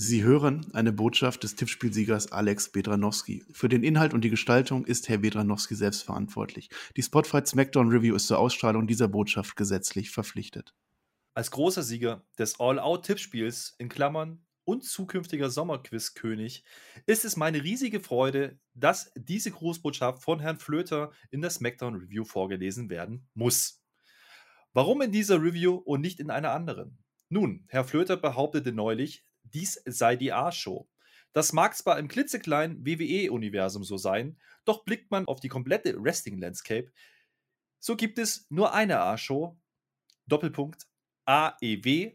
Sie hören eine Botschaft des Tippspielsiegers Alex Bedranowski. Für den Inhalt und die Gestaltung ist Herr Bedranowski selbst verantwortlich. Die Spotify Smackdown Review ist zur Ausstrahlung dieser Botschaft gesetzlich verpflichtet. Als großer Sieger des All-Out-Tippspiels in Klammern und zukünftiger Sommerquiz-König ist es meine riesige Freude, dass diese Grußbotschaft von Herrn Flöter in der Smackdown Review vorgelesen werden muss. Warum in dieser Review und nicht in einer anderen? Nun, Herr Flöter behauptete neulich, dies sei die A-Show. Das mag zwar im klitzekleinen WWE-Universum so sein, doch blickt man auf die komplette Wrestling-Landscape, so gibt es nur eine A-Show, Doppelpunkt AEW,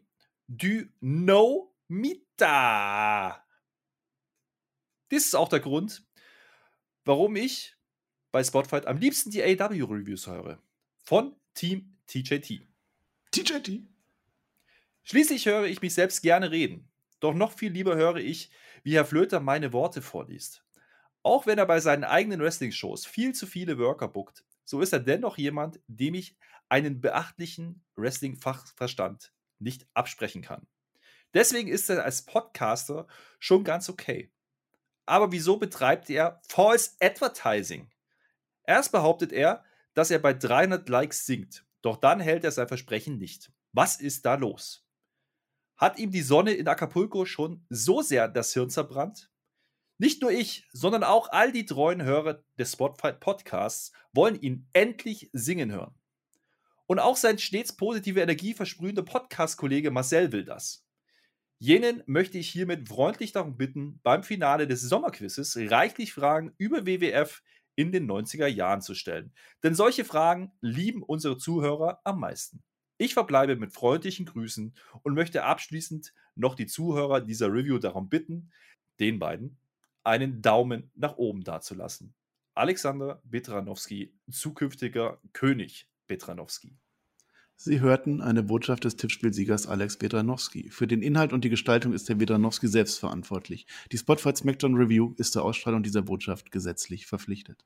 du No Mita. Dies ist auch der Grund, warum ich bei Spotfight am liebsten die AW-Reviews höre. Von Team TJT. TJT. Schließlich höre ich mich selbst gerne reden. Doch noch viel lieber höre ich, wie Herr Flöter meine Worte vorliest. Auch wenn er bei seinen eigenen Wrestling-Shows viel zu viele Worker bookt, so ist er dennoch jemand, dem ich einen beachtlichen Wrestling-Fachverstand nicht absprechen kann. Deswegen ist er als Podcaster schon ganz okay. Aber wieso betreibt er False Advertising? Erst behauptet er, dass er bei 300 Likes singt, doch dann hält er sein Versprechen nicht. Was ist da los? Hat ihm die Sonne in Acapulco schon so sehr das Hirn zerbrannt? Nicht nur ich, sondern auch all die treuen Hörer des Spotlight Podcasts wollen ihn endlich singen hören. Und auch sein stets positive Energie versprühende Podcast-Kollege Marcel will das. Jenen möchte ich hiermit freundlich darum bitten, beim Finale des Sommerquizzes reichlich Fragen über WWF in den 90er Jahren zu stellen. Denn solche Fragen lieben unsere Zuhörer am meisten. Ich verbleibe mit freundlichen Grüßen und möchte abschließend noch die Zuhörer dieser Review darum bitten, den beiden einen Daumen nach oben dazulassen. Alexander Betranowski, zukünftiger König Betranowski. Sie hörten eine Botschaft des Tippspielsiegers Alex Bedranowski. Für den Inhalt und die Gestaltung ist der Bedranowski selbst verantwortlich. Die Spotfight Smackdown Review ist zur Ausstrahlung dieser Botschaft gesetzlich verpflichtet.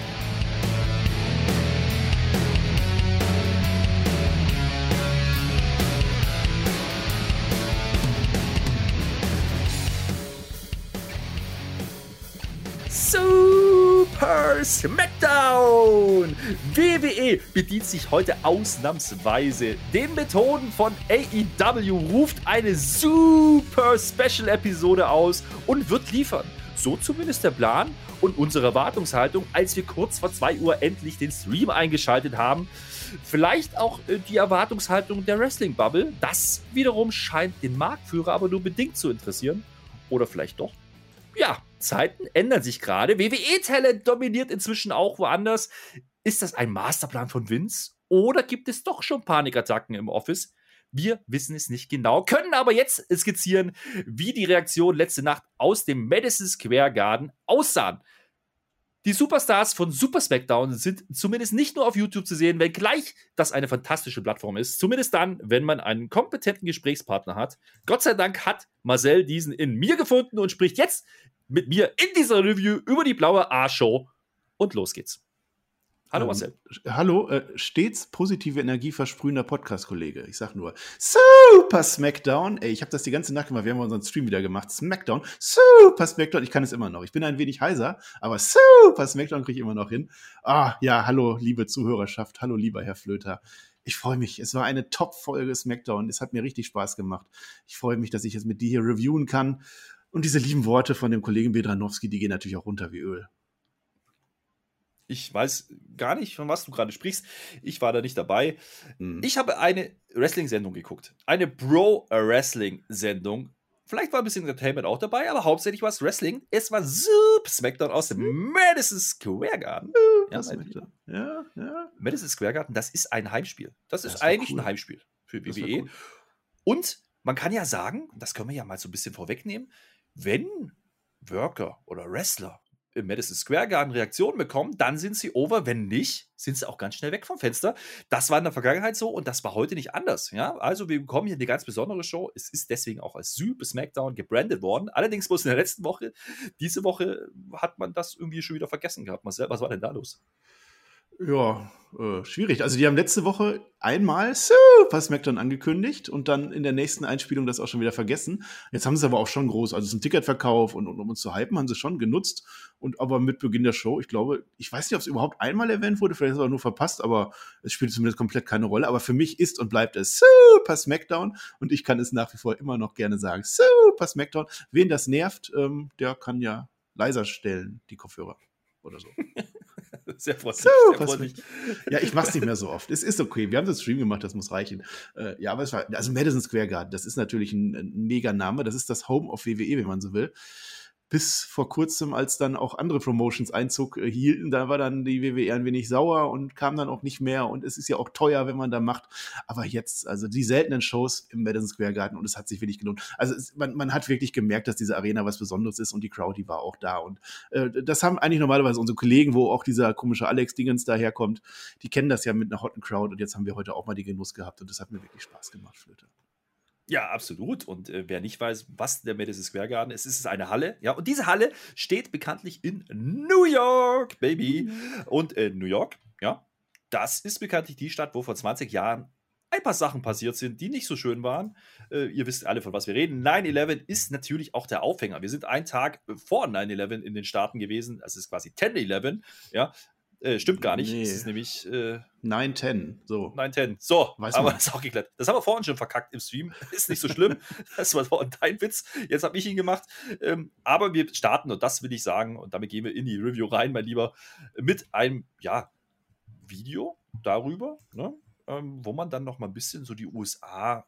SmackDown! WWE bedient sich heute ausnahmsweise den Methoden von AEW, ruft eine Super Special Episode aus und wird liefern. So zumindest der Plan und unsere Erwartungshaltung, als wir kurz vor 2 Uhr endlich den Stream eingeschaltet haben. Vielleicht auch äh, die Erwartungshaltung der Wrestling Bubble. Das wiederum scheint den Marktführer aber nur bedingt zu interessieren. Oder vielleicht doch. Ja, Zeiten ändern sich gerade. WWE-Talent dominiert inzwischen auch woanders. Ist das ein Masterplan von Vince? Oder gibt es doch schon Panikattacken im Office? Wir wissen es nicht genau, können aber jetzt skizzieren, wie die Reaktionen letzte Nacht aus dem Madison Square Garden aussahen. Die Superstars von Super SmackDown sind zumindest nicht nur auf YouTube zu sehen, wenngleich das eine fantastische Plattform ist. Zumindest dann, wenn man einen kompetenten Gesprächspartner hat. Gott sei Dank hat Marcel diesen in mir gefunden und spricht jetzt mit mir in dieser Review über die blaue A-Show. Und los geht's. Hallo ähm, Marcel. hallo, äh, stets positive Energie versprühender Podcast-Kollege. Ich sag nur, Super Smackdown. Ey, ich habe das die ganze Nacht gemacht. Wir haben unseren Stream wieder gemacht. Smackdown. Super Smackdown. Ich kann es immer noch. Ich bin ein wenig heiser, aber Super Smackdown kriege ich immer noch hin. Ah, ja, hallo, liebe Zuhörerschaft. Hallo, lieber Herr Flöter. Ich freue mich. Es war eine Top-Folge Smackdown. Es hat mir richtig Spaß gemacht. Ich freue mich, dass ich es mit dir hier reviewen kann. Und diese lieben Worte von dem Kollegen Bedranowski, die gehen natürlich auch runter wie Öl. Ich weiß gar nicht, von was du gerade sprichst. Ich war da nicht dabei. Mhm. Ich habe eine Wrestling-Sendung geguckt. Eine Bro-Wrestling-Sendung. Vielleicht war ein bisschen Entertainment auch dabei, aber hauptsächlich war es Wrestling. Es war Super Smackdown aus dem mhm. Madison Square Garden. Ja, ja, ja. Madison Square Garden, das ist ein Heimspiel. Das, das ist eigentlich cool. ein Heimspiel für WWE. Und man kann ja sagen, das können wir ja mal so ein bisschen vorwegnehmen, wenn Worker oder Wrestler im Madison Square Garden Reaktionen bekommen, dann sind sie over. Wenn nicht, sind sie auch ganz schnell weg vom Fenster. Das war in der Vergangenheit so und das war heute nicht anders. Ja? Also wir bekommen hier eine ganz besondere Show. Es ist deswegen auch als Super SmackDown gebrandet worden. Allerdings muss in der letzten Woche, diese Woche hat man das irgendwie schon wieder vergessen gehabt. Marcel, was war denn da los? Ja, äh, schwierig. Also die haben letzte Woche einmal Super SmackDown angekündigt und dann in der nächsten Einspielung das auch schon wieder vergessen. Jetzt haben sie es aber auch schon groß, also es ist ein Ticketverkauf und, und um uns zu hypen, haben sie schon genutzt. Und aber mit Beginn der Show, ich glaube, ich weiß nicht, ob es überhaupt einmal erwähnt wurde, vielleicht ist es auch nur verpasst, aber es spielt zumindest komplett keine Rolle. Aber für mich ist und bleibt es Super SmackDown und ich kann es nach wie vor immer noch gerne sagen. Super SmackDown. Wen das nervt, ähm, der kann ja leiser stellen, die Kopfhörer oder so. Sehr freundlich. So, sehr freundlich. Ja, ich mach's nicht mehr so oft. Es ist okay. Wir haben das Stream gemacht, das muss reichen. Äh, ja, aber es war, also Madison Square Garden, das ist natürlich ein, ein mega Name. Das ist das Home of WWE, wenn man so will bis vor kurzem, als dann auch andere Promotions Einzug äh, hielten, da war dann die WWE ein wenig sauer und kam dann auch nicht mehr. Und es ist ja auch teuer, wenn man da macht. Aber jetzt, also die seltenen Shows im Madison Square Garden und es hat sich wirklich gelohnt. Also es, man, man hat wirklich gemerkt, dass diese Arena was Besonderes ist und die Crowd, die war auch da. Und äh, das haben eigentlich normalerweise unsere Kollegen, wo auch dieser komische Alex Dingens daherkommt, die kennen das ja mit einer hotten Crowd und jetzt haben wir heute auch mal die Genuss gehabt und das hat mir wirklich Spaß gemacht, Flöte. Ja, absolut. Und äh, wer nicht weiß, was der Madison Square Garden ist, ist es eine Halle. Ja, und diese Halle steht bekanntlich in New York, Baby. Mhm. Und äh, New York, ja, das ist bekanntlich die Stadt, wo vor 20 Jahren ein paar Sachen passiert sind, die nicht so schön waren. Äh, ihr wisst alle, von was wir reden. 9-11 ist natürlich auch der Aufhänger. Wir sind einen Tag vor 9-11 in den Staaten gewesen. Es ist quasi 10-11. Ja, äh, stimmt gar nicht. Nee. Es ist nämlich. Äh, 9-10. So. 9-10. So, Weiß aber man. das ist auch geklärt. Das haben wir vorhin schon verkackt im Stream. Ist nicht so schlimm. das war dein Witz. Jetzt habe ich ihn gemacht. Ähm, aber wir starten, und das will ich sagen, und damit gehen wir in die Review rein, mein Lieber, mit einem, ja, Video darüber, ne? ähm, wo man dann noch mal ein bisschen so die USA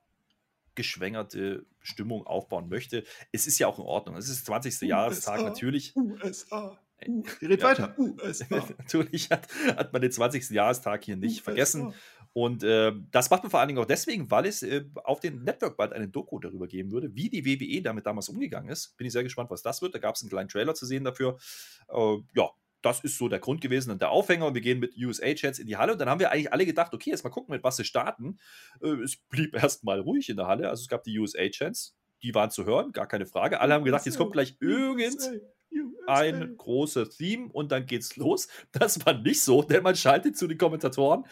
geschwängerte Stimmung aufbauen möchte. Es ist ja auch in Ordnung. Es ist 20. USA, Jahrestag natürlich. USA. Uh, red ja, weiter. USA. Natürlich hat, hat man den 20. Jahrestag hier nicht USA. vergessen. Und äh, das macht man vor allen Dingen auch deswegen, weil es äh, auf dem Network bald eine Doku darüber geben würde, wie die WWE damit damals umgegangen ist. Bin ich sehr gespannt, was das wird. Da gab es einen kleinen Trailer zu sehen dafür. Äh, ja, das ist so der Grund gewesen und der Aufhänger. Und wir gehen mit USA-Chats in die Halle. Und dann haben wir eigentlich alle gedacht, okay, jetzt mal gucken, mit was sie starten. Äh, es blieb erstmal ruhig in der Halle. Also es gab die USA-Chats, die waren zu hören, gar keine Frage. Alle haben gedacht, jetzt kommt gleich irgend ein großes Theme und dann geht's los. Das war nicht so, denn man schaltet zu den Kommentatoren,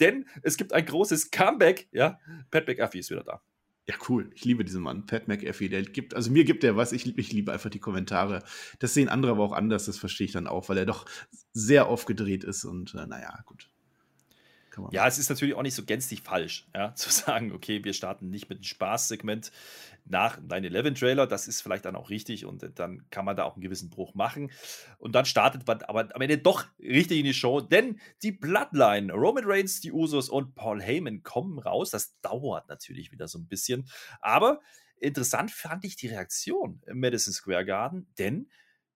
denn es gibt ein großes Comeback. Ja, Pat McAfee ist wieder da. Ja, cool. Ich liebe diesen Mann. Pat McAfee, der gibt, also mir gibt er was. Ich, ich liebe einfach die Kommentare. Das sehen andere aber auch anders, das verstehe ich dann auch, weil er doch sehr aufgedreht ist und äh, naja, gut. Ja, es ist natürlich auch nicht so gänzlich falsch, ja, zu sagen, okay, wir starten nicht mit einem Spaßsegment nach 9-11-Trailer. Das ist vielleicht dann auch richtig und dann kann man da auch einen gewissen Bruch machen. Und dann startet man aber am Ende doch richtig in die Show, denn die Bloodline, Roman Reigns, die Usos und Paul Heyman kommen raus. Das dauert natürlich wieder so ein bisschen. Aber interessant fand ich die Reaktion im Madison Square Garden, denn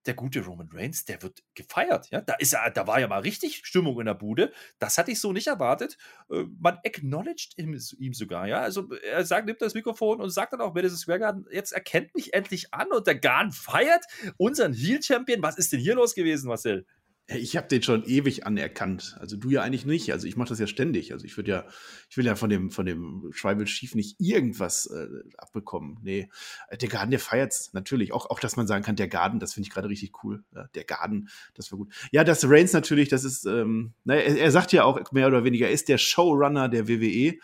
der gute Roman Reigns, der wird gefeiert. Ja, da ist ja, da war ja mal richtig Stimmung in der Bude. Das hatte ich so nicht erwartet. Äh, man acknowledged ihm, ihm, sogar, ja. Also er sagt, nimmt das Mikrofon und sagt dann auch Madison Square Garden, jetzt erkennt mich endlich an und der Garn feiert unseren Heel Champion. Was ist denn hier los gewesen, Marcel? Ich habe den schon ewig anerkannt. Also du ja eigentlich nicht. Also ich mache das ja ständig. Also ich würde ja, ich will ja von dem, von dem Tribal Chief nicht irgendwas äh, abbekommen. Nee, äh, der Garden, der feiert's natürlich. Auch, auch, dass man sagen kann, der Garden, das finde ich gerade richtig cool. Ja, der Garden, das war gut. Ja, das Reigns natürlich, das ist, ähm, naja, er, er sagt ja auch mehr oder weniger, er ist der Showrunner der WWE.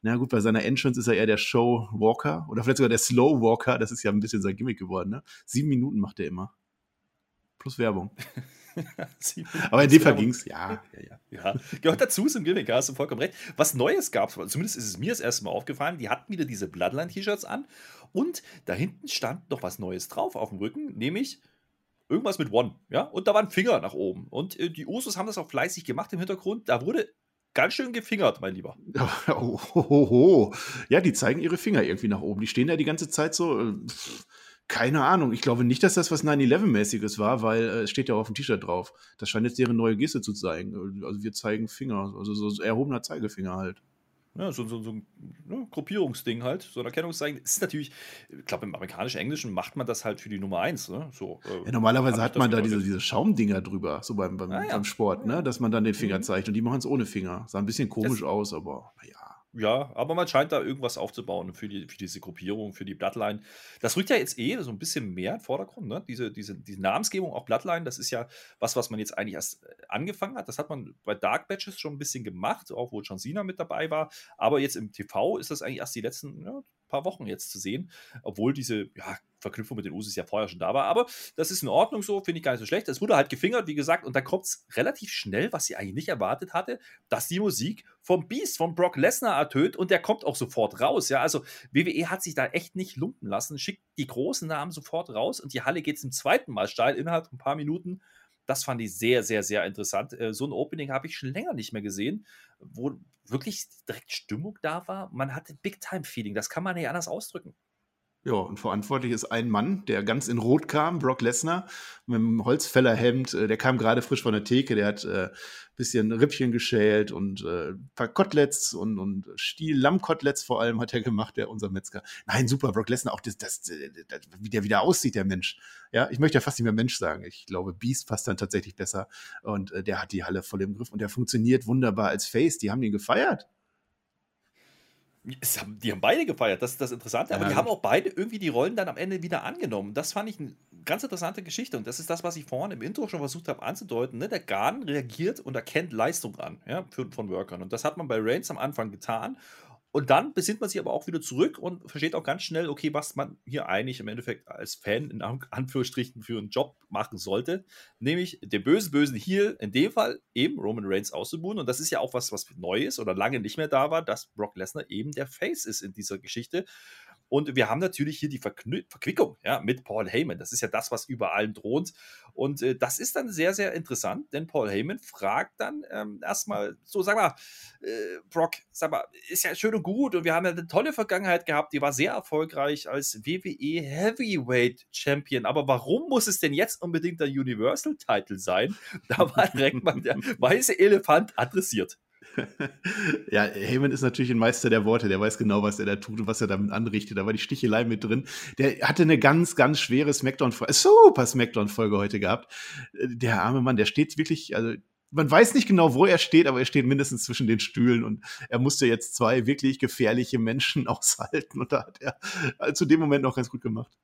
Na gut, bei seiner Entrance ist er eher der Showwalker oder vielleicht sogar der Slowwalker. Das ist ja ein bisschen sein Gimmick geworden. Ne? Sieben Minuten macht er immer. Plus Werbung. Aber in dem Fall ging es, ja, ja, ja. Gehört dazu zum Gimmick, hast du vollkommen recht. Was Neues gab es, zumindest ist es mir das erste Mal aufgefallen, die hatten wieder diese Bloodline-T-Shirts an und da hinten stand noch was Neues drauf auf dem Rücken, nämlich irgendwas mit One, ja, und da war ein Finger nach oben. Und äh, die Usos haben das auch fleißig gemacht im Hintergrund. Da wurde ganz schön gefingert, mein Lieber. Oh, oh, oh. Ja, die zeigen ihre Finger irgendwie nach oben. Die stehen da die ganze Zeit so. Äh, keine Ahnung. Ich glaube nicht, dass das was 9-11-mäßiges war, weil äh, es steht ja auch auf dem T-Shirt drauf. Das scheint jetzt deren neue Geste zu zeigen. Also wir zeigen Finger, also so erhobener Zeigefinger halt. Ja, so, so, so ein ne, Gruppierungsding halt, so ein Erkennungszeichen. Das ist natürlich, ich glaube, im amerikanischen Englischen macht man das halt für die Nummer 1. Ne? So, äh, ja, normalerweise hat man da diese, diese Schaumdinger drüber, so beim, beim, ah, ja. beim Sport, ne? dass man dann den Finger mhm. zeigt und die machen es ohne Finger. Sah ein bisschen komisch das, aus, aber naja. Ja, aber man scheint da irgendwas aufzubauen für, die, für diese Gruppierung, für die Bloodline. Das rückt ja jetzt eh so ein bisschen mehr in den Vordergrund, ne? Diese, diese, diese Namensgebung, auch Bloodline, das ist ja was, was man jetzt eigentlich erst äh, angefangen hat. Das hat man bei Dark Batches schon ein bisschen gemacht, auch wo John Cena mit dabei war. Aber jetzt im TV ist das eigentlich erst die letzten ja, paar Wochen jetzt zu sehen, obwohl diese ja, Verknüpfung mit den Usos ja vorher schon da war. Aber das ist in Ordnung so, finde ich gar nicht so schlecht. Es wurde halt gefingert, wie gesagt, und da kommt es relativ schnell, was sie eigentlich nicht erwartet hatte, dass die Musik vom Beast, von Brock Lesnar ertönt und der kommt auch sofort raus. Ja, also WWE hat sich da echt nicht lumpen lassen, schickt die großen Namen sofort raus und die Halle geht zum zweiten Mal steil innerhalb von ein paar Minuten. Das fand ich sehr, sehr, sehr interessant. Äh, so ein Opening habe ich schon länger nicht mehr gesehen, wo wirklich direkt Stimmung da war. Man hatte Big-Time-Feeling. Das kann man nicht anders ausdrücken. Ja, und verantwortlich ist ein Mann, der ganz in Rot kam, Brock Lesnar, mit einem Holzfällerhemd. Äh, der kam gerade frisch von der Theke, der hat äh, bisschen Rippchen geschält und äh, ein paar Koteletts und, und Stiel, Lammkoteletts vor allem hat er gemacht, der unser Metzger. Nein, super, Brock Lesnar, auch das, das, das, wie der wieder aussieht, der Mensch. Ja, ich möchte ja fast nicht mehr Mensch sagen. Ich glaube, Beast passt dann tatsächlich besser und äh, der hat die Halle voll im Griff und der funktioniert wunderbar als Face. Die haben ihn gefeiert. Haben, die haben beide gefeiert, das ist das Interessante, aber ja. die haben auch beide irgendwie die Rollen dann am Ende wieder angenommen. Das fand ich eine ganz interessante Geschichte und das ist das, was ich vorhin im Intro schon versucht habe anzudeuten. Ne? Der Garden reagiert und erkennt Leistung an ja, für, von Workern und das hat man bei Reigns am Anfang getan und dann besinnt man sich aber auch wieder zurück und versteht auch ganz schnell, okay, was man hier eigentlich im Endeffekt als Fan in Anführungsstrichen für einen Job machen sollte, nämlich den bösen, bösen Heel, in dem Fall eben Roman Reigns auszubuhen. Und das ist ja auch was, was neu ist oder lange nicht mehr da war, dass Brock Lesnar eben der Face ist in dieser Geschichte. Und wir haben natürlich hier die Verknü Verquickung ja, mit Paul Heyman. Das ist ja das, was über allem droht. Und äh, das ist dann sehr, sehr interessant, denn Paul Heyman fragt dann ähm, erstmal so, sag mal, äh, Brock, sag mal, ist ja schön und gut und wir haben ja eine tolle Vergangenheit gehabt, die war sehr erfolgreich als WWE Heavyweight Champion. Aber warum muss es denn jetzt unbedingt der Universal Title sein? Da war direkt mal der weiße Elefant adressiert. Ja, Heyman ist natürlich ein Meister der Worte. Der weiß genau, was er da tut und was er damit anrichtet. Da war die Stichelei mit drin. Der hatte eine ganz, ganz schwere Smackdown-Folge, super Smackdown-Folge heute gehabt. Der arme Mann, der steht wirklich, also man weiß nicht genau, wo er steht, aber er steht mindestens zwischen den Stühlen und er musste jetzt zwei wirklich gefährliche Menschen aushalten und da hat er zu dem Moment noch ganz gut gemacht.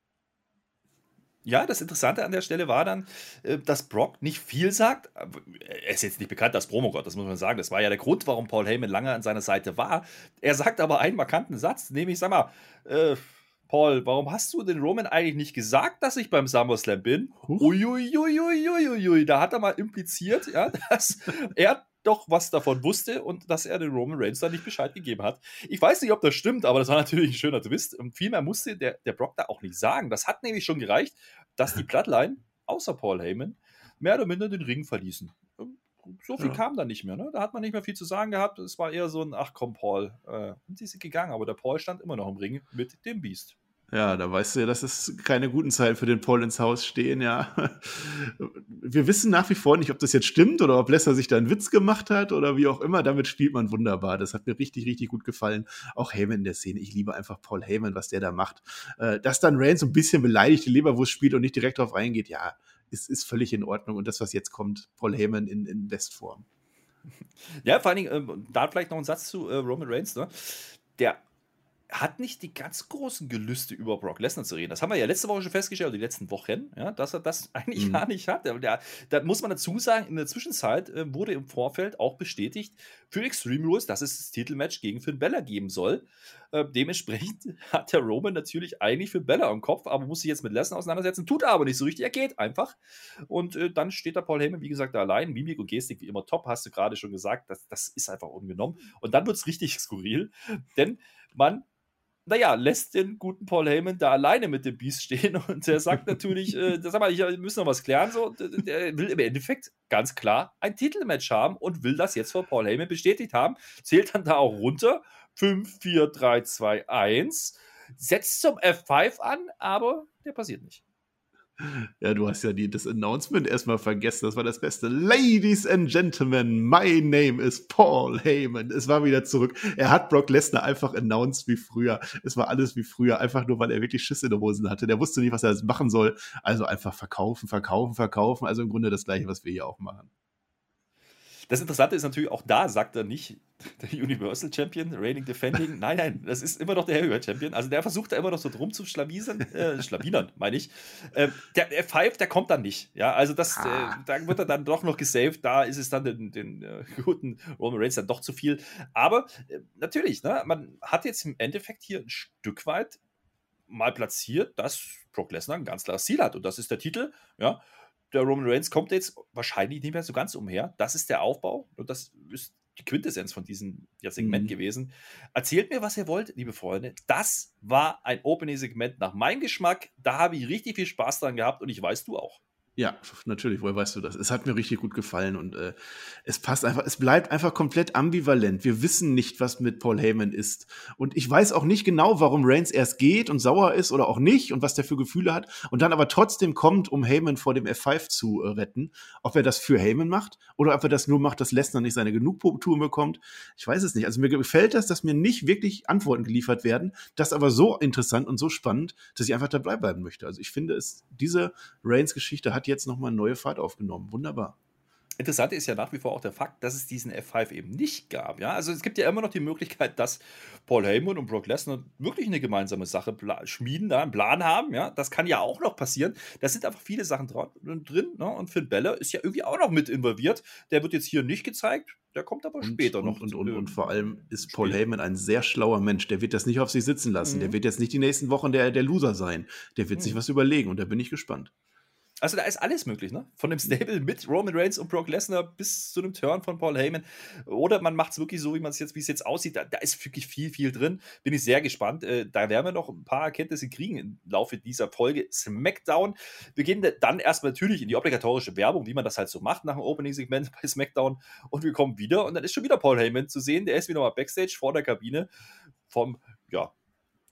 Ja, das Interessante an der Stelle war dann, äh, dass Brock nicht viel sagt. Er ist jetzt nicht bekannt als Promogott, das muss man sagen. Das war ja der Grund, warum Paul Heyman lange an seiner Seite war. Er sagt aber einen markanten Satz, nämlich, sag mal, äh, Paul, warum hast du den Roman eigentlich nicht gesagt, dass ich beim SummerSlam bin? Uiuiuiuiuiui, da hat er mal impliziert, ja, dass er doch was davon wusste und dass er den Roman Reigns da nicht Bescheid gegeben hat. Ich weiß nicht, ob das stimmt, aber das war natürlich ein schöner Twist. Und viel mehr musste der, der Brock da auch nicht sagen. Das hat nämlich schon gereicht, dass die Bloodline, außer Paul Heyman, mehr oder minder den Ring verließen. So viel ja. kam da nicht mehr. Ne? Da hat man nicht mehr viel zu sagen gehabt. Es war eher so ein, ach komm, Paul. Äh, und sie sind gegangen, aber der Paul stand immer noch im Ring mit dem Beast. Ja, da weißt du ja, dass es keine guten Zeiten für den Paul ins Haus stehen, ja. Wir wissen nach wie vor nicht, ob das jetzt stimmt oder ob Lesser sich da einen Witz gemacht hat oder wie auch immer. Damit spielt man wunderbar. Das hat mir richtig, richtig gut gefallen. Auch Heyman in der Szene. Ich liebe einfach Paul Heyman, was der da macht. Äh, dass dann Reigns so ein bisschen beleidigt die Leberwurst spielt und nicht direkt darauf eingeht, ja, ist, ist völlig in Ordnung. Und das, was jetzt kommt, Paul Heyman in, in Bestform. Ja, vor allen Dingen, äh, da vielleicht noch ein Satz zu äh, Roman Reigns, ne? Der hat nicht die ganz großen Gelüste über Brock Lesnar zu reden. Das haben wir ja letzte Woche schon festgestellt, oder die letzten Wochen, ja, dass er das eigentlich mhm. gar nicht hat. Da, da, muss man dazu sagen, in der Zwischenzeit äh, wurde im Vorfeld auch bestätigt für Extreme Rules, dass es das Titelmatch gegen Finn Bella geben soll. Äh, dementsprechend hat der Roman natürlich eigentlich für Bella im Kopf, aber muss sich jetzt mit Lesnar auseinandersetzen, tut aber nicht so richtig, er geht einfach. Und äh, dann steht da Paul Heyman, wie gesagt, da allein. Mimik und Gestik wie immer top, hast du gerade schon gesagt. Das, das ist einfach ungenommen. Und dann wird es richtig skurril, denn man naja, lässt den guten Paul Heyman da alleine mit dem Beast stehen? Und der sagt natürlich, äh, sag mal, ich äh, muss noch was klären, so, der will im Endeffekt ganz klar ein Titelmatch haben und will das jetzt von Paul Heyman bestätigt haben, zählt dann da auch runter, 5, 4, 3, 2, 1, setzt zum F5 an, aber der passiert nicht. Ja, du hast ja die, das Announcement erstmal vergessen. Das war das Beste. Ladies and Gentlemen, my name is Paul Heyman. Es war wieder zurück. Er hat Brock Lesnar einfach announced wie früher. Es war alles wie früher, einfach nur, weil er wirklich Schiss in den Hosen hatte. Der wusste nicht, was er machen soll. Also einfach verkaufen, verkaufen, verkaufen. Also im Grunde das Gleiche, was wir hier auch machen. Das Interessante ist natürlich, auch da sagt er nicht, der Universal Champion, Reigning Defending. Nein, nein, das ist immer noch der Heavyweight Champion. Also der versucht da immer noch so drum zu schlawinern, äh, schlawinern, meine ich. Äh, der, der Five, der kommt dann nicht. Ja, also das, äh, ah. da wird er dann doch noch gesaved. Da ist es dann den, den äh, guten Roman Reigns dann doch zu viel. Aber äh, natürlich, ne, man hat jetzt im Endeffekt hier ein Stück weit mal platziert, dass Brock Lesnar ein ganz klares Ziel hat. Und das ist der Titel, ja der Roman Reigns kommt jetzt wahrscheinlich nicht mehr so ganz umher. Das ist der Aufbau und das ist die Quintessenz von diesem Segment mhm. gewesen. Erzählt mir, was ihr wollt, liebe Freunde. Das war ein Opening-Segment nach meinem Geschmack. Da habe ich richtig viel Spaß dran gehabt und ich weiß, du auch. Ja, natürlich, woher weißt du das? Es hat mir richtig gut gefallen und äh, es passt einfach, es bleibt einfach komplett ambivalent. Wir wissen nicht, was mit Paul Heyman ist. Und ich weiß auch nicht genau, warum Reigns erst geht und sauer ist oder auch nicht und was der für Gefühle hat und dann aber trotzdem kommt, um Heyman vor dem F5 zu äh, retten. Ob er das für Heyman macht oder ob er das nur macht, dass Lesnar nicht seine Genugtuung bekommt. Ich weiß es nicht. Also mir gefällt das, dass mir nicht wirklich Antworten geliefert werden. Das aber so interessant und so spannend, dass ich einfach dabei bleiben möchte. Also ich finde es, diese Reigns-Geschichte hat jetzt nochmal neue Fahrt aufgenommen. Wunderbar. Interessant ist ja nach wie vor auch der Fakt, dass es diesen F5 eben nicht gab. Ja? Also es gibt ja immer noch die Möglichkeit, dass Paul Heyman und Brock Lesnar wirklich eine gemeinsame Sache schmieden, da einen Plan haben. Ja? Das kann ja auch noch passieren. Da sind einfach viele Sachen drin. Ne? Und Finn Beller ist ja irgendwie auch noch mit involviert. Der wird jetzt hier nicht gezeigt. Der kommt aber und, später noch. Und, und, und, vor allem ist Paul Heyman ein sehr schlauer Mensch. Der wird das nicht auf sich sitzen lassen. Mhm. Der wird jetzt nicht die nächsten Wochen der, der Loser sein. Der wird mhm. sich was überlegen und da bin ich gespannt. Also da ist alles möglich, ne? Von dem Stable mit Roman Reigns und Brock Lesnar bis zu dem Turn von Paul Heyman. Oder man macht es wirklich so, wie man es jetzt, wie es jetzt aussieht. Da, da, ist wirklich viel, viel drin. Bin ich sehr gespannt. Äh, da werden wir noch ein paar Erkenntnisse kriegen im Laufe dieser Folge SmackDown. Wir gehen dann erstmal natürlich in die obligatorische Werbung, wie man das halt so macht nach dem Opening-Segment bei SmackDown. Und wir kommen wieder und dann ist schon wieder Paul Heyman zu sehen. Der ist wieder mal Backstage vor der Kabine vom ja,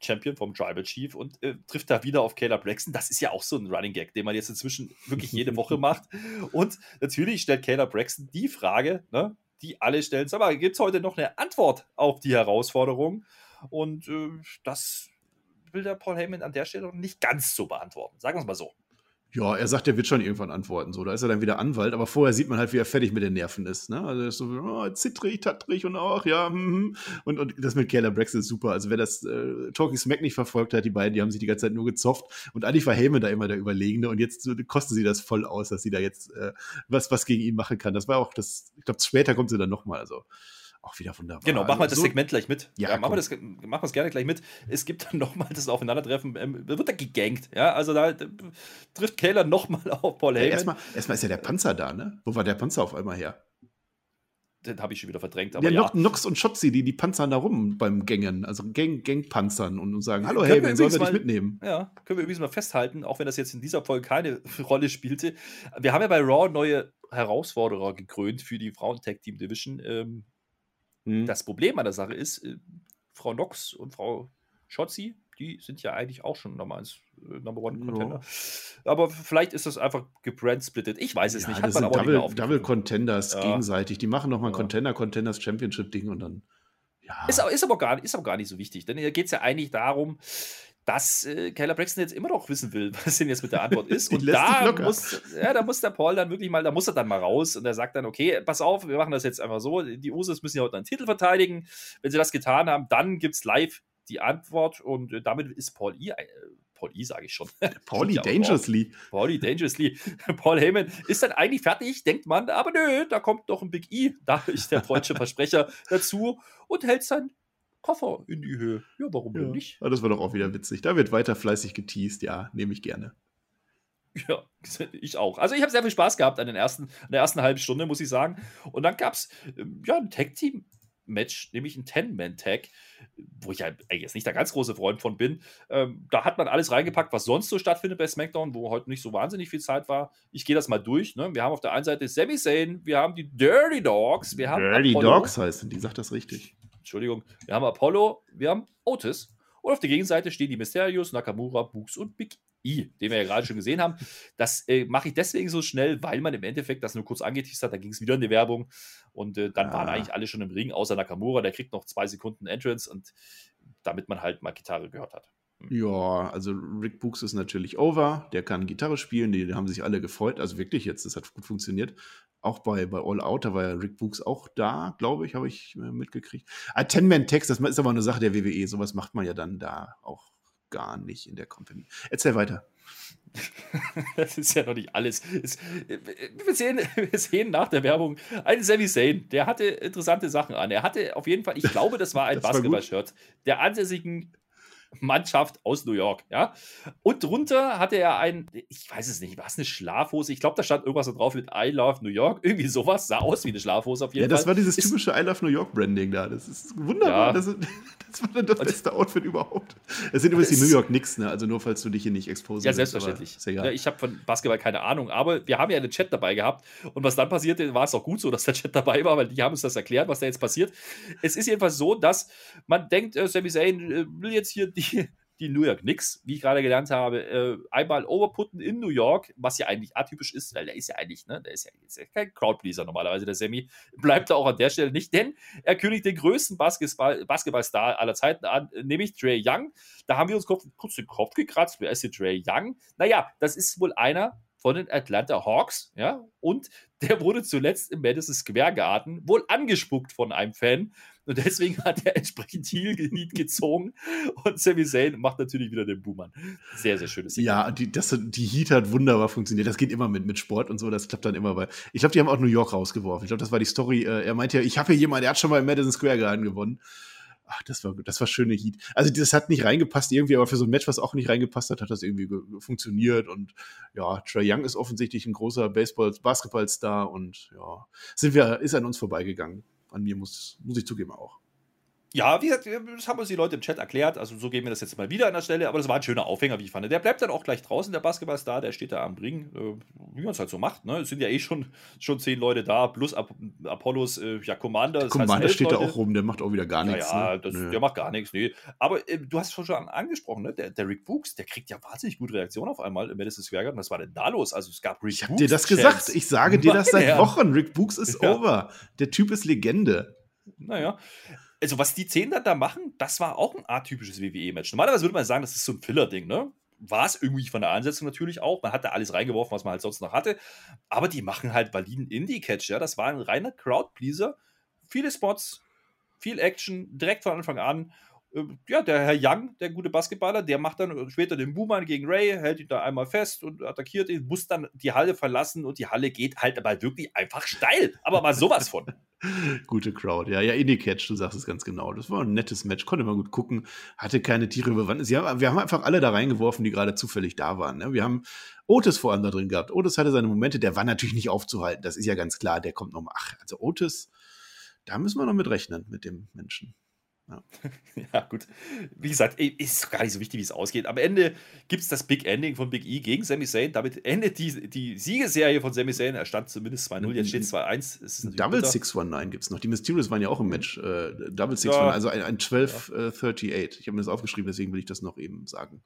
Champion vom Tribal Chief und äh, trifft da wieder auf Caleb Braxton. Das ist ja auch so ein Running Gag, den man jetzt inzwischen wirklich jede Woche macht. Und natürlich stellt Caleb Braxton die Frage, ne, die alle stellen: Sag mal, gibt es heute noch eine Antwort auf die Herausforderung? Und äh, das will der Paul Heyman an der Stelle nicht ganz so beantworten. Sagen wir es mal so. Ja, er sagt, er wird schon irgendwann antworten. So, da ist er dann wieder Anwalt, aber vorher sieht man halt, wie er fertig mit den Nerven ist. Ne? Also er ist so oh, zittrig, tattrig und auch, ja, mm, und, und das mit Kayla Braxton ist super. Also wer das äh, Talking Smack nicht verfolgt hat, die beiden, die haben sich die ganze Zeit nur gezofft und eigentlich war Heyman da immer der Überlegene und jetzt äh, kosten sie das voll aus, dass sie da jetzt äh, was, was gegen ihn machen kann. Das war auch das, ich glaube, später kommt sie dann nochmal. Also auch wieder wunderbar. Genau, machen wir also, das Segment gleich mit. Ja, ja machen, wir das, machen wir es gerne gleich mit. Es gibt dann nochmal das Aufeinandertreffen, ähm, wird da gegankt. Ja, also da äh, trifft Kayla nochmal auf Paul Heyman. Ja, erstmal, erstmal ist ja der Panzer da, ne? Wo war der Panzer auf einmal her? Den habe ich schon wieder verdrängt. Aber ja, ja. Nox und Schotzi, die, die panzern da rum beim Gängen, also Gang, Gangpanzern und sagen, hallo Heyman, sollen wir dich mitnehmen? Ja, können wir übrigens mal festhalten, auch wenn das jetzt in dieser Folge keine Rolle spielte. Wir haben ja bei Raw neue Herausforderer gekrönt für die Frauen-Tag-Team-Division. Ähm, Mhm. Das Problem an der Sache ist, äh, Frau Nox und Frau Schotzi, die sind ja eigentlich auch schon nochmal als äh, Number One Contender. Ja. Aber vielleicht ist das einfach gebrandsplittet. Ich weiß es ja, nicht. Hat das sind Double, Double Contenders ja. gegenseitig. Die machen nochmal ein Contender Contenders Championship Ding und dann. Ja. Ist, ist, aber gar, ist aber gar nicht so wichtig. Denn hier geht es ja eigentlich darum, dass äh, Kyler Braxton jetzt immer noch wissen will, was denn jetzt mit der Antwort ist. Und da muss, ja, da muss der Paul dann wirklich mal, da muss er dann mal raus und er sagt dann, okay, pass auf, wir machen das jetzt einfach so. Die Usos müssen ja heute einen Titel verteidigen. Wenn sie das getan haben, dann gibt es live die Antwort und äh, damit ist Paul E. Äh, Paul E. sage ich schon. Pauli Dangerously. Pauli Dangerously. Paul Heyman ist dann eigentlich fertig, denkt man, aber nö, da kommt noch ein Big E. Da ist der freudsche Versprecher dazu und hält sein Koffer in die Höhe. Ja, warum ja. denn nicht? das war doch auch wieder witzig. Da wird weiter fleißig geteased. Ja, nehme ich gerne. Ja, ich auch. Also ich habe sehr viel Spaß gehabt an, den ersten, an der ersten halben Stunde, muss ich sagen. Und dann gab es ähm, ja, ein Tag-Team-Match, nämlich ein Ten-Man-Tag, wo ich ja jetzt nicht der ganz große Freund von bin. Ähm, da hat man alles reingepackt, was sonst so stattfindet bei SmackDown, wo heute nicht so wahnsinnig viel Zeit war. Ich gehe das mal durch. Ne? Wir haben auf der einen Seite Sami Zayn, wir haben die Dirty Dogs, wir haben Dirty Apollo. Dogs heißen, die sagt das richtig. Entschuldigung, wir haben Apollo, wir haben Otis Und auf der Gegenseite stehen die Mysterios, Nakamura, Books und Big I, den wir ja gerade schon gesehen haben. Das äh, mache ich deswegen so schnell, weil man im Endeffekt das nur kurz angeteased hat. Da ging es wieder in die Werbung und äh, dann ah. waren eigentlich alle schon im Ring, außer Nakamura. Der kriegt noch zwei Sekunden Entrance und damit man halt mal Gitarre gehört hat. Hm. Ja, also Rick Books ist natürlich over. Der kann Gitarre spielen. Die, die, haben sich alle gefreut. Also wirklich jetzt, das hat gut funktioniert. Auch bei, bei All Out, da war ja Rick Books auch da, glaube ich, habe ich äh, mitgekriegt. Ah, Ten-Man-Text, das ist aber eine Sache der WWE. Sowas macht man ja dann da auch gar nicht in der Company. Erzähl weiter. das ist ja noch nicht alles. wir, sehen, wir sehen nach der Werbung einen Sami Zayn, der hatte interessante Sachen an. Er hatte auf jeden Fall, ich glaube, das war ein Basketball-Shirt der ansässigen Mannschaft aus New York, ja. Und drunter hatte er ein, ich weiß es nicht, war es eine Schlafhose? Ich glaube, da stand irgendwas da drauf mit I love New York. Irgendwie sowas, sah aus wie eine Schlafhose auf jeden Fall. Ja, das Fall. war dieses typische I love New York Branding da. Das ist wunderbar. Ja. Das, ist, das, war dann das beste Outfit überhaupt. Es sind übrigens die New York Knicks, ne? Also nur falls du dich hier nicht exposen Ja, selbstverständlich. Ja, ich habe von Basketball keine Ahnung, aber wir haben ja einen Chat dabei gehabt. Und was dann passierte, war es auch gut so, dass der Chat dabei war, weil die haben uns das erklärt, was da jetzt passiert. Es ist jedenfalls so, dass man denkt, äh, Sami Zayn äh, will jetzt hier die die New York Knicks, wie ich gerade gelernt habe, äh, einmal overputten in New York, was ja eigentlich atypisch ist, weil der ist ja eigentlich, ne, der ist ja, ist ja kein Crowdpleaser normalerweise, der Sammy, bleibt da auch an der Stelle nicht, denn er kündigt den größten Basketball, Basketballstar aller Zeiten an, nämlich Trey Young. Da haben wir uns kurz, den Kopf gekratzt, wer ist hier Trey Young? Naja, das ist wohl einer von den Atlanta Hawks, ja, und der wurde zuletzt im Madison Square Garden wohl angespuckt von einem Fan und deswegen hat er entsprechend Heal gezogen und Sami Zayn macht natürlich wieder den Boomer. Sehr, sehr schönes Segment. Ja, die, das, die Heat hat wunderbar funktioniert. Das geht immer mit, mit Sport und so, das klappt dann immer, weil ich glaube, die haben auch New York rausgeworfen. Ich glaube, das war die Story. Äh, er meinte ja, ich habe hier jemanden, der hat schon mal im Madison Square Garden gewonnen. Ach, das war, das war schöne Heat. Also, das hat nicht reingepasst irgendwie, aber für so ein Match, was auch nicht reingepasst hat, hat das irgendwie funktioniert. Und ja, Trey Young ist offensichtlich ein großer Baseball, Basketballstar und ja, sind wir, ist an uns vorbeigegangen. An mir muss, muss ich zugeben auch ja, wie gesagt, das haben uns die Leute im Chat erklärt. Also so gehen wir das jetzt mal wieder an der Stelle. Aber das war ein schöner Aufhänger, wie ich fand. Der bleibt dann auch gleich draußen, der Basketballstar. Der steht da am Ring, äh, wie man es halt so macht. Ne? Es sind ja eh schon, schon zehn Leute da, plus Ap Apollos, äh, ja, Commander. Der Commander heißt steht Leute. da auch rum, der macht auch wieder gar nichts. Ja, ne? das, der macht gar nichts, nee. Aber äh, du hast es schon angesprochen, ne? der, der Rick Books, der kriegt ja wahnsinnig gute Reaktionen auf einmal im Madison Square Garden. Was war denn da los? Also es gab Rick ich Books. Hab dir das gesagt. Ich sage dir das seit Wochen. Rick Books ist ja. over. Der Typ ist Legende. Naja, also was die zehn dann da machen, das war auch ein atypisches WWE-Match. Normalerweise würde man sagen, das ist so ein Filler-Ding, ne? War es irgendwie von der Ansetzung natürlich auch. Man hat da alles reingeworfen, was man halt sonst noch hatte. Aber die machen halt validen Indie-Catch, ja. Das war ein reiner Crowd-Pleaser. Viele Spots, viel Action, direkt von Anfang an. Ähm, ja, der Herr Young, der gute Basketballer, der macht dann später den Boomer gegen Ray, hält ihn da einmal fest und attackiert ihn, muss dann die Halle verlassen und die Halle geht halt aber wirklich einfach steil. Aber mal sowas von. Gute Crowd, ja, ja, Indie-Catch, du sagst es ganz genau. Das war ein nettes Match, konnte man gut gucken, hatte keine Tiere überwand. Haben, wir haben einfach alle da reingeworfen, die gerade zufällig da waren. Ne? Wir haben Otis vor allem da drin gehabt. Otis hatte seine Momente, der war natürlich nicht aufzuhalten, das ist ja ganz klar, der kommt nochmal. Ach, also Otis, da müssen wir noch mit rechnen, mit dem Menschen. Ja. ja. gut. Wie gesagt, ist gar nicht so wichtig, wie es ausgeht. Am Ende gibt es das Big Ending von Big E gegen Sami Zayn. Damit endet die, die Siegeserie von Sami Zayn. Er stand zumindest 2-0, jetzt steht es 2-1. Double 619 gibt es noch. Die Mysterios waren ja auch im Match. Äh, Double 619, ja. also ein, ein 12-38. Ja. Äh, ich habe mir das aufgeschrieben, deswegen will ich das noch eben sagen.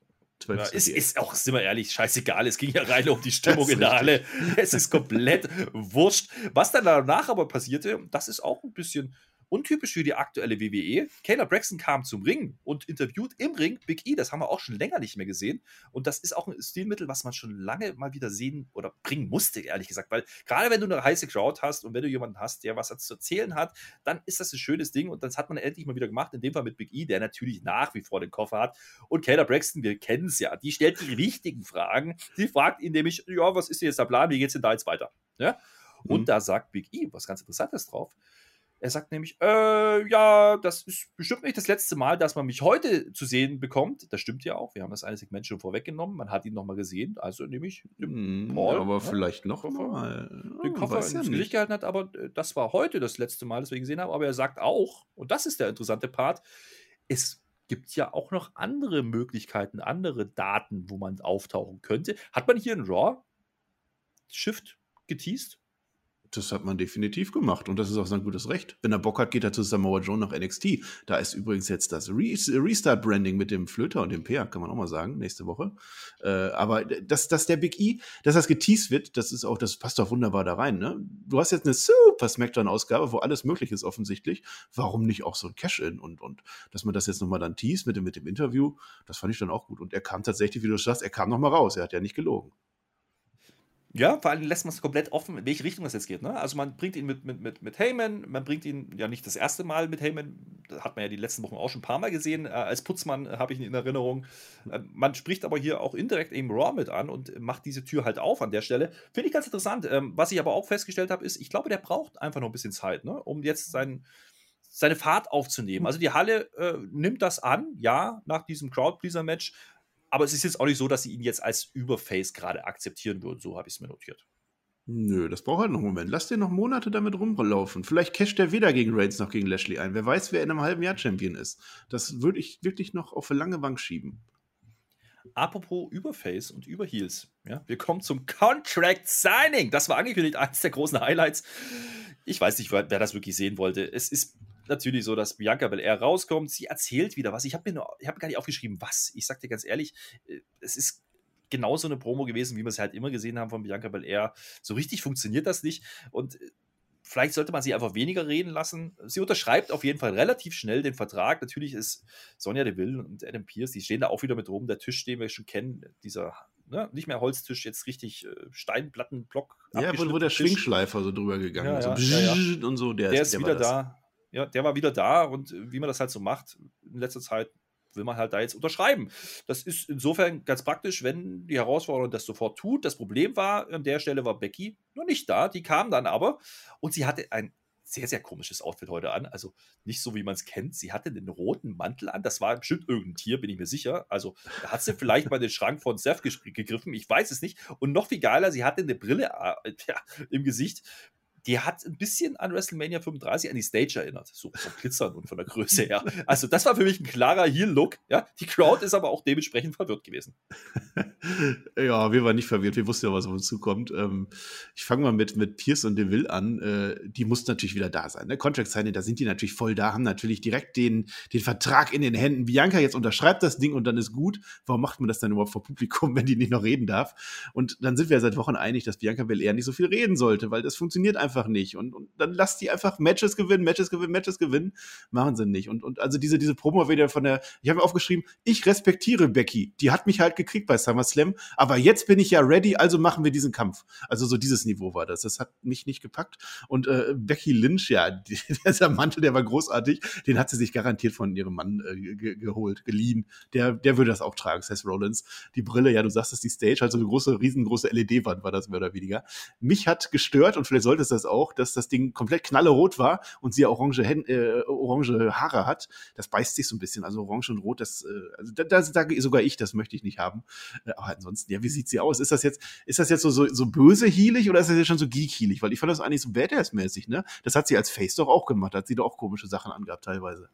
Ja, es ist auch, sind wir ehrlich, scheißegal. Es ging ja rein um die Stimmung in der Halle. Es ist komplett wurscht. Was dann danach aber passierte, das ist auch ein bisschen Untypisch für die aktuelle WWE. Kayla Braxton kam zum Ring und interviewt im Ring Big E. Das haben wir auch schon länger nicht mehr gesehen. Und das ist auch ein Stilmittel, was man schon lange mal wieder sehen oder bringen musste, ehrlich gesagt. Weil gerade wenn du eine heiße Crowd hast und wenn du jemanden hast, der was zu erzählen hat, dann ist das ein schönes Ding. Und das hat man endlich mal wieder gemacht. In dem Fall mit Big E, der natürlich nach wie vor den Koffer hat. Und Kayla Braxton, wir kennen es ja, die stellt die richtigen Fragen. Sie fragt ihn nämlich, ja, was ist denn jetzt der Plan? Wie geht es denn da jetzt weiter? Ja? Und mhm. da sagt Big E was ganz Interessantes drauf. Er sagt nämlich, äh, ja, das ist bestimmt nicht das letzte Mal, dass man mich heute zu sehen bekommt. Das stimmt ja auch. Wir haben das eine Segment schon vorweggenommen. Man hat ihn nochmal gesehen. Also nämlich den hm, Paul. Aber ja, vielleicht noch mal. Den Koffer ins ja Gesicht gehalten hat. Aber äh, das war heute das letzte Mal, das wir ihn gesehen haben. Aber er sagt auch, und das ist der interessante Part, es gibt ja auch noch andere Möglichkeiten, andere Daten, wo man auftauchen könnte. Hat man hier in Raw Shift geteased? Das hat man definitiv gemacht und das ist auch sein gutes Recht. Wenn er Bock hat, geht er zu Samoa Joe nach NXT. Da ist übrigens jetzt das Re Restart-Branding mit dem Flöter und dem Peer, kann man auch mal sagen, nächste Woche. Äh, aber dass, dass der Big E, dass das geteased wird, das ist auch, das passt doch wunderbar da rein. Ne? Du hast jetzt eine super Smackdown-Ausgabe, wo alles möglich ist offensichtlich. Warum nicht auch so ein Cash-In und, und dass man das jetzt nochmal dann teast mit dem, mit dem Interview, das fand ich dann auch gut. Und er kam tatsächlich, wie du sagst, er kam nochmal raus, er hat ja nicht gelogen. Ja, vor allem lässt man es komplett offen, in welche Richtung das jetzt geht. Ne? Also man bringt ihn mit, mit, mit, mit Heyman, man bringt ihn ja nicht das erste Mal mit Heyman, das hat man ja die letzten Wochen auch schon ein paar Mal gesehen. Äh, als Putzmann äh, habe ich ihn in Erinnerung. Äh, man spricht aber hier auch indirekt eben Raw mit an und macht diese Tür halt auf an der Stelle. Finde ich ganz interessant. Ähm, was ich aber auch festgestellt habe, ist, ich glaube, der braucht einfach noch ein bisschen Zeit, ne? um jetzt sein, seine Fahrt aufzunehmen. Also die Halle äh, nimmt das an, ja, nach diesem Crowdpleaser-Match aber es ist jetzt auch nicht so, dass sie ihn jetzt als Überface gerade akzeptieren würden. So habe ich es mir notiert. Nö, das braucht halt noch einen Moment. Lass den noch Monate damit rumlaufen. Vielleicht casht er weder gegen Reigns noch gegen Lashley ein. Wer weiß, wer in einem halben Jahr Champion ist. Das würde ich wirklich noch auf eine lange Bank schieben. Apropos Überface und Überheels. Ja, wir kommen zum Contract Signing. Das war angekündigt eines der großen Highlights. Ich weiß nicht, wer, wer das wirklich sehen wollte. Es ist natürlich so, dass Bianca Belair rauskommt. Sie erzählt wieder was. Ich habe mir nur, ich habe gar nicht aufgeschrieben, was. Ich sag dir ganz ehrlich, äh, es ist genauso eine Promo gewesen, wie wir es halt immer gesehen haben von Bianca Belair. So richtig funktioniert das nicht. Und äh, vielleicht sollte man sie einfach weniger reden lassen. Sie unterschreibt auf jeden Fall relativ schnell den Vertrag. Natürlich ist Sonja Deville und Adam Pierce, die stehen da auch wieder mit rum. Der Tisch, den wir schon kennen, dieser ne, nicht mehr Holztisch, jetzt richtig äh, Steinplattenblock. Ja, wo, wo der Schwingschleifer so drüber gegangen ist. Ja, ja, ja, und so. Der, der ist, der wieder da ja, der war wieder da und äh, wie man das halt so macht in letzter Zeit, will man halt da jetzt unterschreiben. Das ist insofern ganz praktisch, wenn die Herausforderung das sofort tut. Das Problem war, an der Stelle war Becky noch nicht da, die kam dann aber und sie hatte ein sehr, sehr komisches Outfit heute an. Also nicht so, wie man es kennt. Sie hatte den roten Mantel an. Das war bestimmt irgendein Tier, bin ich mir sicher. Also da hat sie vielleicht mal den Schrank von Seth gegriffen. Ich weiß es nicht. Und noch viel geiler, sie hatte eine Brille äh, ja, im Gesicht, die hat ein bisschen an WrestleMania 35 an die Stage erinnert. So vom Glitzern und von der Größe her. Also, das war für mich ein klarer Heel-Look. Ja, die Crowd ist aber auch dementsprechend verwirrt gewesen. ja, wir waren nicht verwirrt. Wir wussten ja, was auf uns zukommt. Ähm, ich fange mal mit, mit Pierce und DeVille an. Äh, die mussten natürlich wieder da sein. Ne? Contract Signing, da sind die natürlich voll da, haben natürlich direkt den, den Vertrag in den Händen. Bianca jetzt unterschreibt das Ding und dann ist gut. Warum macht man das dann überhaupt vor Publikum, wenn die nicht noch reden darf? Und dann sind wir seit Wochen einig, dass Bianca Belair nicht so viel reden sollte, weil das funktioniert einfach einfach nicht. Und, und dann lasst die einfach Matches gewinnen, Matches gewinnen, Matches gewinnen. Machen sie nicht. Und, und also diese, diese Promo wieder von der, ich habe mir aufgeschrieben, ich respektiere Becky. Die hat mich halt gekriegt bei SummerSlam, aber jetzt bin ich ja ready, also machen wir diesen Kampf. Also so dieses Niveau war das. Das hat mich nicht gepackt. Und äh, Becky Lynch, ja, die, dieser Mantel, der war großartig, den hat sie sich garantiert von ihrem Mann äh, ge geholt, geliehen. Der, der würde das auch tragen, Seth Rollins. Die Brille, ja, du sagst es, die Stage, also eine große, riesengroße LED-Wand war das mehr oder weniger. Mich hat gestört und vielleicht sollte es das das auch, dass das Ding komplett knallerot war und sie orange, äh, orange Haare hat. Das beißt sich so ein bisschen. Also orange und rot, das, äh, also da, da sage sogar ich, das möchte ich nicht haben. Äh, aber ansonsten, ja, wie sieht sie aus? Ist das jetzt, ist das jetzt so, so, so böse heelig oder ist das jetzt schon so geek-heelig? Weil ich fand das eigentlich so Badass-mäßig, ne? Das hat sie als Face doch auch gemacht. Hat sie doch auch komische Sachen angehabt teilweise.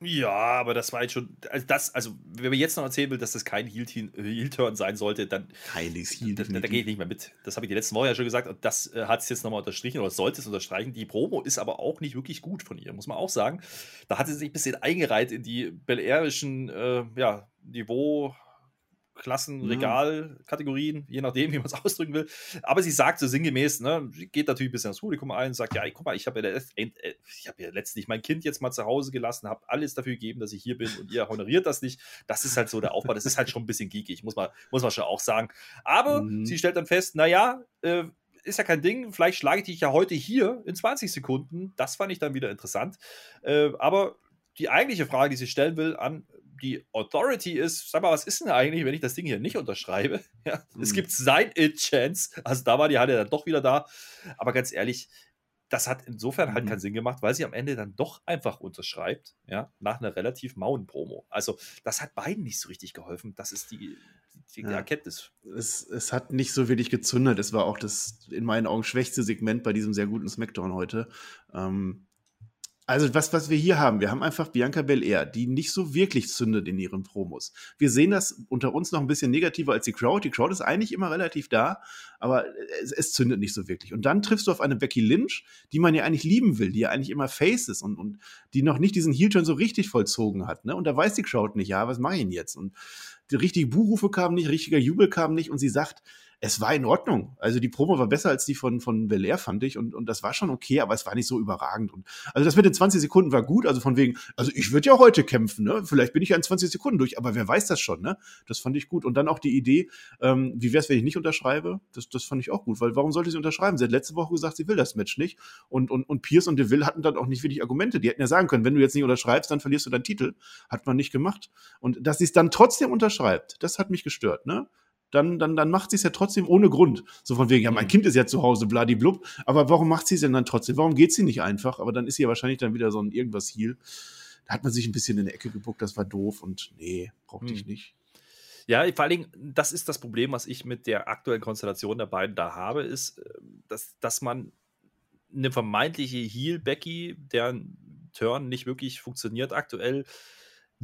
Ja, aber das war jetzt schon. Also, das, also wenn man jetzt noch erzählen will, dass das kein Heel-Turn sein sollte, dann. Keines Heel. Da, da, da gehe ich nicht mehr mit. Das habe ich die letzten Woche ja schon gesagt und das äh, hat es jetzt nochmal unterstrichen oder sollte es unterstreichen. Die Promo ist aber auch nicht wirklich gut von ihr, muss man auch sagen. Da hat sie sich ein bisschen eingereiht in die belairischen äh, ja, Niveau. Klassen, mhm. Je nachdem, wie man es ausdrücken will. Aber sie sagt so sinngemäß, ne, sie geht natürlich ein bisschen ins Publikum ein, sagt, ja, guck mal, ich habe ja, äh, hab ja letztlich mein Kind jetzt mal zu Hause gelassen, habe alles dafür gegeben, dass ich hier bin und ihr honoriert das nicht. Das ist halt so der Aufbau, das ist halt schon ein bisschen geekig, muss man, muss man schon auch sagen. Aber mhm. sie stellt dann fest, naja, äh, ist ja kein Ding, vielleicht schlage ich dich ja heute hier in 20 Sekunden. Das fand ich dann wieder interessant. Äh, aber die eigentliche Frage, die sie stellen will an die Authority ist, sag mal, was ist denn eigentlich, wenn ich das Ding hier nicht unterschreibe? Ja, mhm. Es gibt sein It-Chance. Also da war die Halle dann doch wieder da. Aber ganz ehrlich, das hat insofern halt mhm. keinen Sinn gemacht, weil sie am Ende dann doch einfach unterschreibt, ja, nach einer relativ mauen Promo. Also, das hat beiden nicht so richtig geholfen. Das ist die, die, die ja. Erkenntnis. Es, es hat nicht so wenig gezündet. Es war auch das in meinen Augen schwächste Segment bei diesem sehr guten Smackdown heute. Ähm, Also was, was wir hier haben, wir haben einfach Bianca Belair, die nicht so wirklich zündet in ihren Promos. Wir sehen das unter uns noch ein bisschen negativer als die Crowd. Die Crowd ist eigentlich immer relativ da, aber es, es zündet nicht so wirklich. Und dann triffst du auf eine Becky Lynch, die man ja eigentlich lieben will, die ja eigentlich immer Face ist und, und die noch nicht diesen Heel-Turn so richtig vollzogen hat. Ne? Und da weiß die Crowd nicht, ja, was mache ich denn jetzt? Und die richtigen Buhrufe kamen nicht, richtiger Jubel kam nicht und sie sagt, es war in Ordnung. Also die Promo war besser als die von, von Belair, fand ich. Und, und das war schon okay, aber es war nicht so überragend. Und, also das mit den 20 Sekunden war gut. Also von wegen, also ich würde ja heute kämpfen, ne? Vielleicht bin ich ja in 20 Sekunden durch, aber wer weiß das schon, ne? Das fand ich gut. Und dann auch die Idee, ähm, wie wäre es, wenn ich nicht unterschreibe? Das, das fand ich auch gut, weil warum sollte sie unterschreiben? Sie hat letzte Woche gesagt, sie will das Match nicht. Und, und, und Pierce und DeVille hatten dann auch nicht wirklich Argumente. Die hätten ja sagen können, wenn du jetzt nicht unterschreibst, dann verlierst du deinen Titel. Hat man nicht gemacht. Und dass sie es dann trotzdem unterschreibt, das hat mich gestört, ne? Dann, dann, dann macht sie es ja trotzdem ohne Grund. So von wegen, ja, mein mhm. Kind ist ja zu Hause, bladiblub. Aber warum macht sie es denn dann trotzdem? Warum geht sie nicht einfach? Aber dann ist sie ja wahrscheinlich dann wieder so ein irgendwas Heal. Da hat man sich ein bisschen in die Ecke gebuckt, das war doof und nee, brauchte ich nicht. Ja, vor allen Dingen, das ist das Problem, was ich mit der aktuellen Konstellation der beiden da habe, ist, äh, dass, dass man eine vermeintliche Heal-Becky, deren Turn nicht wirklich funktioniert aktuell,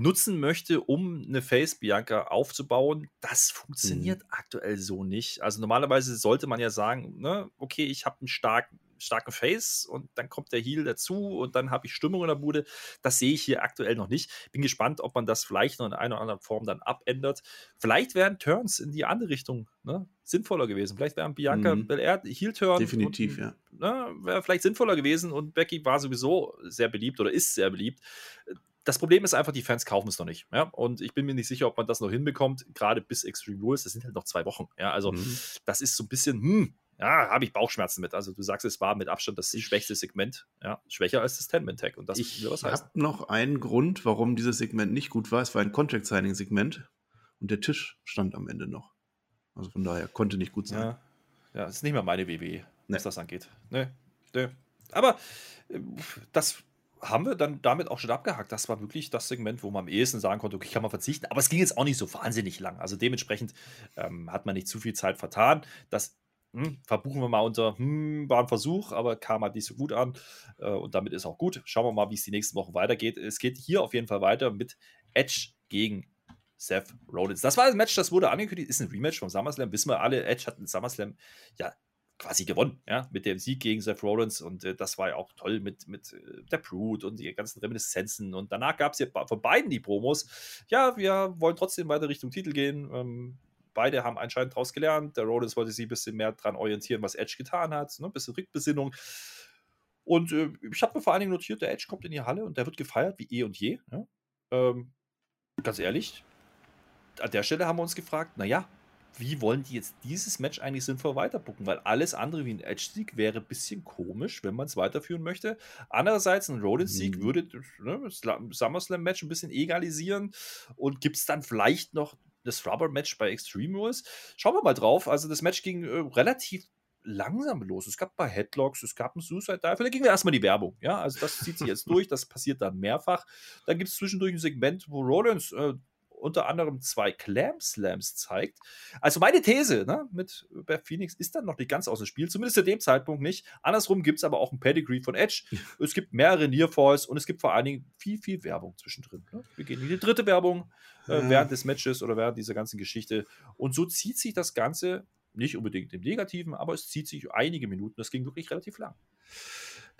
nutzen möchte, um eine Face Bianca aufzubauen, das funktioniert mhm. aktuell so nicht. Also normalerweise sollte man ja sagen, ne, okay, ich habe einen starken starken Face und dann kommt der Heal dazu und dann habe ich Stimmung in der Bude. Das sehe ich hier aktuell noch nicht. Bin gespannt, ob man das vielleicht noch in einer oder anderen Form dann abändert. Vielleicht wären Turns in die andere Richtung ne, sinnvoller gewesen. Vielleicht wären Bianca mhm. Belair Heel-Turn. Definitiv, und, ja. Ne, wäre vielleicht sinnvoller gewesen und Becky war sowieso sehr beliebt oder ist sehr beliebt das Problem ist einfach, die Fans kaufen es noch nicht. Ja? Und ich bin mir nicht sicher, ob man das noch hinbekommt, gerade bis Extreme Rules. Das sind halt noch zwei Wochen. Ja? Also, mhm. das ist so ein bisschen, hm, ja, habe ich Bauchschmerzen mit. Also, du sagst, es war mit Abstand das schwächste Segment. Ja? Schwächer als das Ten-Man-Tag. Und das ich was habe noch einen Grund, warum dieses Segment nicht gut war. Es war ein Contract-Signing-Segment und der Tisch stand am Ende noch. Also von daher konnte nicht gut sein. Ja, ja das ist nicht mehr meine WWE, was das angeht. Nee, nee. Aber äh, das haben wir dann damit auch schon abgehakt. Das war wirklich das Segment, wo man am ehesten sagen konnte, okay, kann man verzichten. Aber es ging jetzt auch nicht so wahnsinnig lang. Also dementsprechend ähm, hat man nicht zu viel Zeit vertan. Das hm, verbuchen wir mal unter, hm, war ein Versuch, aber kam halt nicht so gut an. Äh, und damit ist auch gut. Schauen wir mal, wie es die nächsten Wochen weitergeht. Es geht hier auf jeden Fall weiter mit Edge gegen Seth Rollins. Das war ein Match, das wurde angekündigt, ist ein Rematch vom SummerSlam. Wissen wir alle, Edge hat einen SummerSlam ja quasi gewonnen, ja, mit dem Sieg gegen Seth Rollins. Und äh, das war ja auch toll mit, mit äh, der Brood und die ganzen Reminiszenzen. Und danach gab es ja von beiden die Promos, ja, wir wollen trotzdem weiter Richtung Titel gehen, ähm, beide haben anscheinend daraus gelernt, der Rollins wollte sich ein bisschen mehr daran orientieren, was Edge getan hat, ne, ein bisschen Rückbesinnung. Und äh, ich habe mir vor allen Dingen notiert, der Edge kommt in die Halle und der wird gefeiert wie eh und je, ja? ähm, ganz ehrlich, an der Stelle haben wir uns gefragt, naja, wie wollen die jetzt dieses Match eigentlich sinnvoll weiterbucken? Weil alles andere wie ein Edge-Sieg wäre ein bisschen komisch, wenn man es weiterführen möchte. Andererseits, ein Rollins-Sieg mhm. würde ne, das SummerSlam-Match ein bisschen egalisieren und gibt es dann vielleicht noch das Rubber-Match bei Extreme Rules? Schauen wir mal drauf. Also, das Match ging äh, relativ langsam los. Es gab ein paar Headlocks, es gab einen Suicide Dive. Da ging wir erstmal die Werbung. Ja, also das zieht sich jetzt durch, das passiert dann mehrfach. Dann gibt es zwischendurch ein Segment, wo Rollins äh, unter anderem zwei Clam Slams zeigt. Also meine These ne, mit Beth Phoenix ist dann noch nicht ganz aus dem Spiel, zumindest zu dem Zeitpunkt nicht. Andersrum gibt es aber auch ein Pedigree von Edge. es gibt mehrere Nearfalls und es gibt vor allen Dingen viel, viel Werbung zwischendrin. Ne? Wir gehen in die dritte Werbung äh, ja. während des Matches oder während dieser ganzen Geschichte. Und so zieht sich das Ganze nicht unbedingt im Negativen, aber es zieht sich einige Minuten. Das ging wirklich relativ lang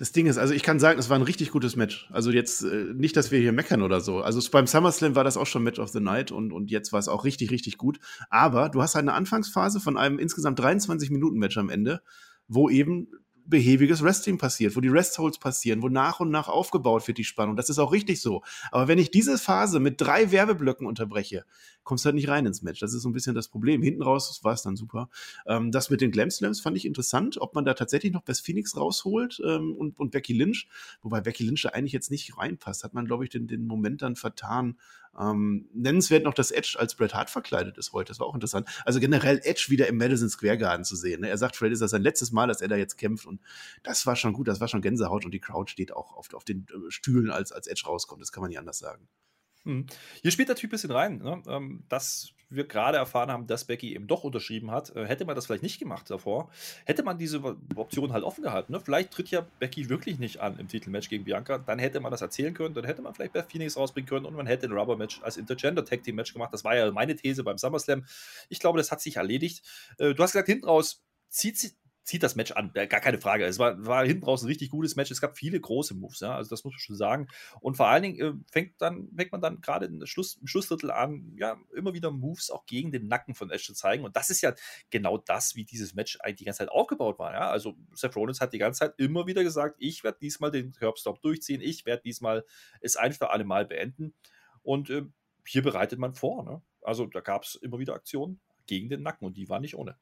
das Ding ist, also ich kann sagen, es war ein richtig gutes Match. Also jetzt äh, nicht, dass wir hier meckern oder so. Also beim SummerSlam war das auch schon Match of the Night und, und jetzt war es auch richtig, richtig gut. Aber du hast halt eine Anfangsphase von einem insgesamt 23 Minuten Match am Ende, wo eben behäbiges Wrestling passiert, wo die Restholds passieren, wo nach und nach aufgebaut wird die Spannung. Das ist auch richtig so. Aber wenn ich diese Phase mit drei Werbeblöcken unterbreche, kommst halt nicht rein ins Match. Das ist so ein bisschen das Problem. Hinten raus war es dann super. Ähm, das mit den Glam Slams fand ich interessant, ob man da tatsächlich noch Best Phoenix rausholt ähm, und, und Becky Lynch, wobei Becky Lynch da eigentlich jetzt nicht reinpasst, hat man, glaube ich, den, den Moment dann vertan. Ähm, nennenswert noch, dass Edge als Bret Hart verkleidet ist heute. Das war auch interessant. Also generell Edge wieder im Madison Square Garden zu sehen. Ne? Er sagt, vielleicht ist das sein letztes Mal, dass er da jetzt kämpft. Und das war schon gut. Das war schon Gänsehaut. Und die Crowd steht auch auf, auf den äh, Stühlen, als, als Edge rauskommt. Das kann man nicht anders sagen. Hm. Hier spielt der Typ ein bisschen rein. Ne? Ähm, das wir gerade erfahren haben, dass Becky eben doch unterschrieben hat, äh, hätte man das vielleicht nicht gemacht davor, hätte man diese Option halt offen gehalten. Ne? Vielleicht tritt ja Becky wirklich nicht an im Titelmatch gegen Bianca, dann hätte man das erzählen können, dann hätte man vielleicht Beth Phoenix rausbringen können und man hätte ein Rubber-Match als Intergender Tag Team Match gemacht. Das war ja meine These beim SummerSlam. Ich glaube, das hat sich erledigt. Äh, du hast gesagt, hinten raus zieht, zieht das Match an. Gar keine Frage. Es war, war hinten raus ein richtig gutes Match. Es gab viele große Moves, ja. Also das muss man schon sagen. Und vor allen Dingen äh, fängt, dann, fängt man dann gerade im, Schluss, im Schlussdrittel an, ja, immer wieder Moves auch gegen den Nacken von Edge zu zeigen. Und das ist ja genau das, wie dieses Match eigentlich die ganze Zeit aufgebaut war. Ja. Also Seth Rollins hat die ganze Zeit immer wieder gesagt, ich werde diesmal den Curbstop durchziehen, ich werde diesmal es ein für alle Mal beenden. Und äh, hier bereitet man vor. Ne? Also da gab es immer wieder Aktionen gegen den Nacken und die waren nicht ohne.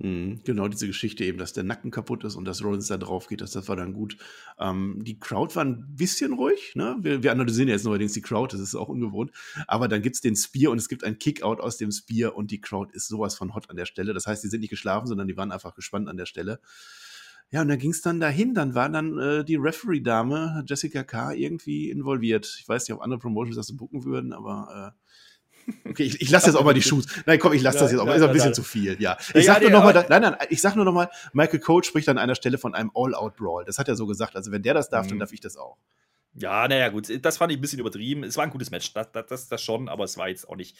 Mhm, genau, diese Geschichte eben, dass der Nacken kaputt ist und dass Rollins da drauf geht, das, das war dann gut. Ähm, die Crowd war ein bisschen ruhig, ne? Wir, wir analysieren jetzt neuerdings die Crowd, das ist auch ungewohnt. Aber dann gibt es den Spear und es gibt ein Kickout aus dem Spear und die Crowd ist sowas von hot an der Stelle. Das heißt, die sind nicht geschlafen, sondern die waren einfach gespannt an der Stelle. Ja, und da ging es dann dahin. Dann war dann äh, die Referee-Dame, Jessica K., irgendwie involviert. Ich weiß nicht, ob andere Promotions das so bucken würden, aber äh, Okay, ich, ich lasse jetzt auch mal die Shoes. Nein, komm, ich lasse das jetzt auch mal. Ist ein bisschen zu viel, ja. Ich sag nur noch mal, nein, nein, ich sag nur noch mal, Michael Cole spricht an einer Stelle von einem All-Out-Brawl. Das hat er so gesagt. Also wenn der das darf, dann mhm. darf ich das auch. Ja, naja, gut, das fand ich ein bisschen übertrieben. Es war ein gutes Match, das, das, das schon, aber es war jetzt auch nicht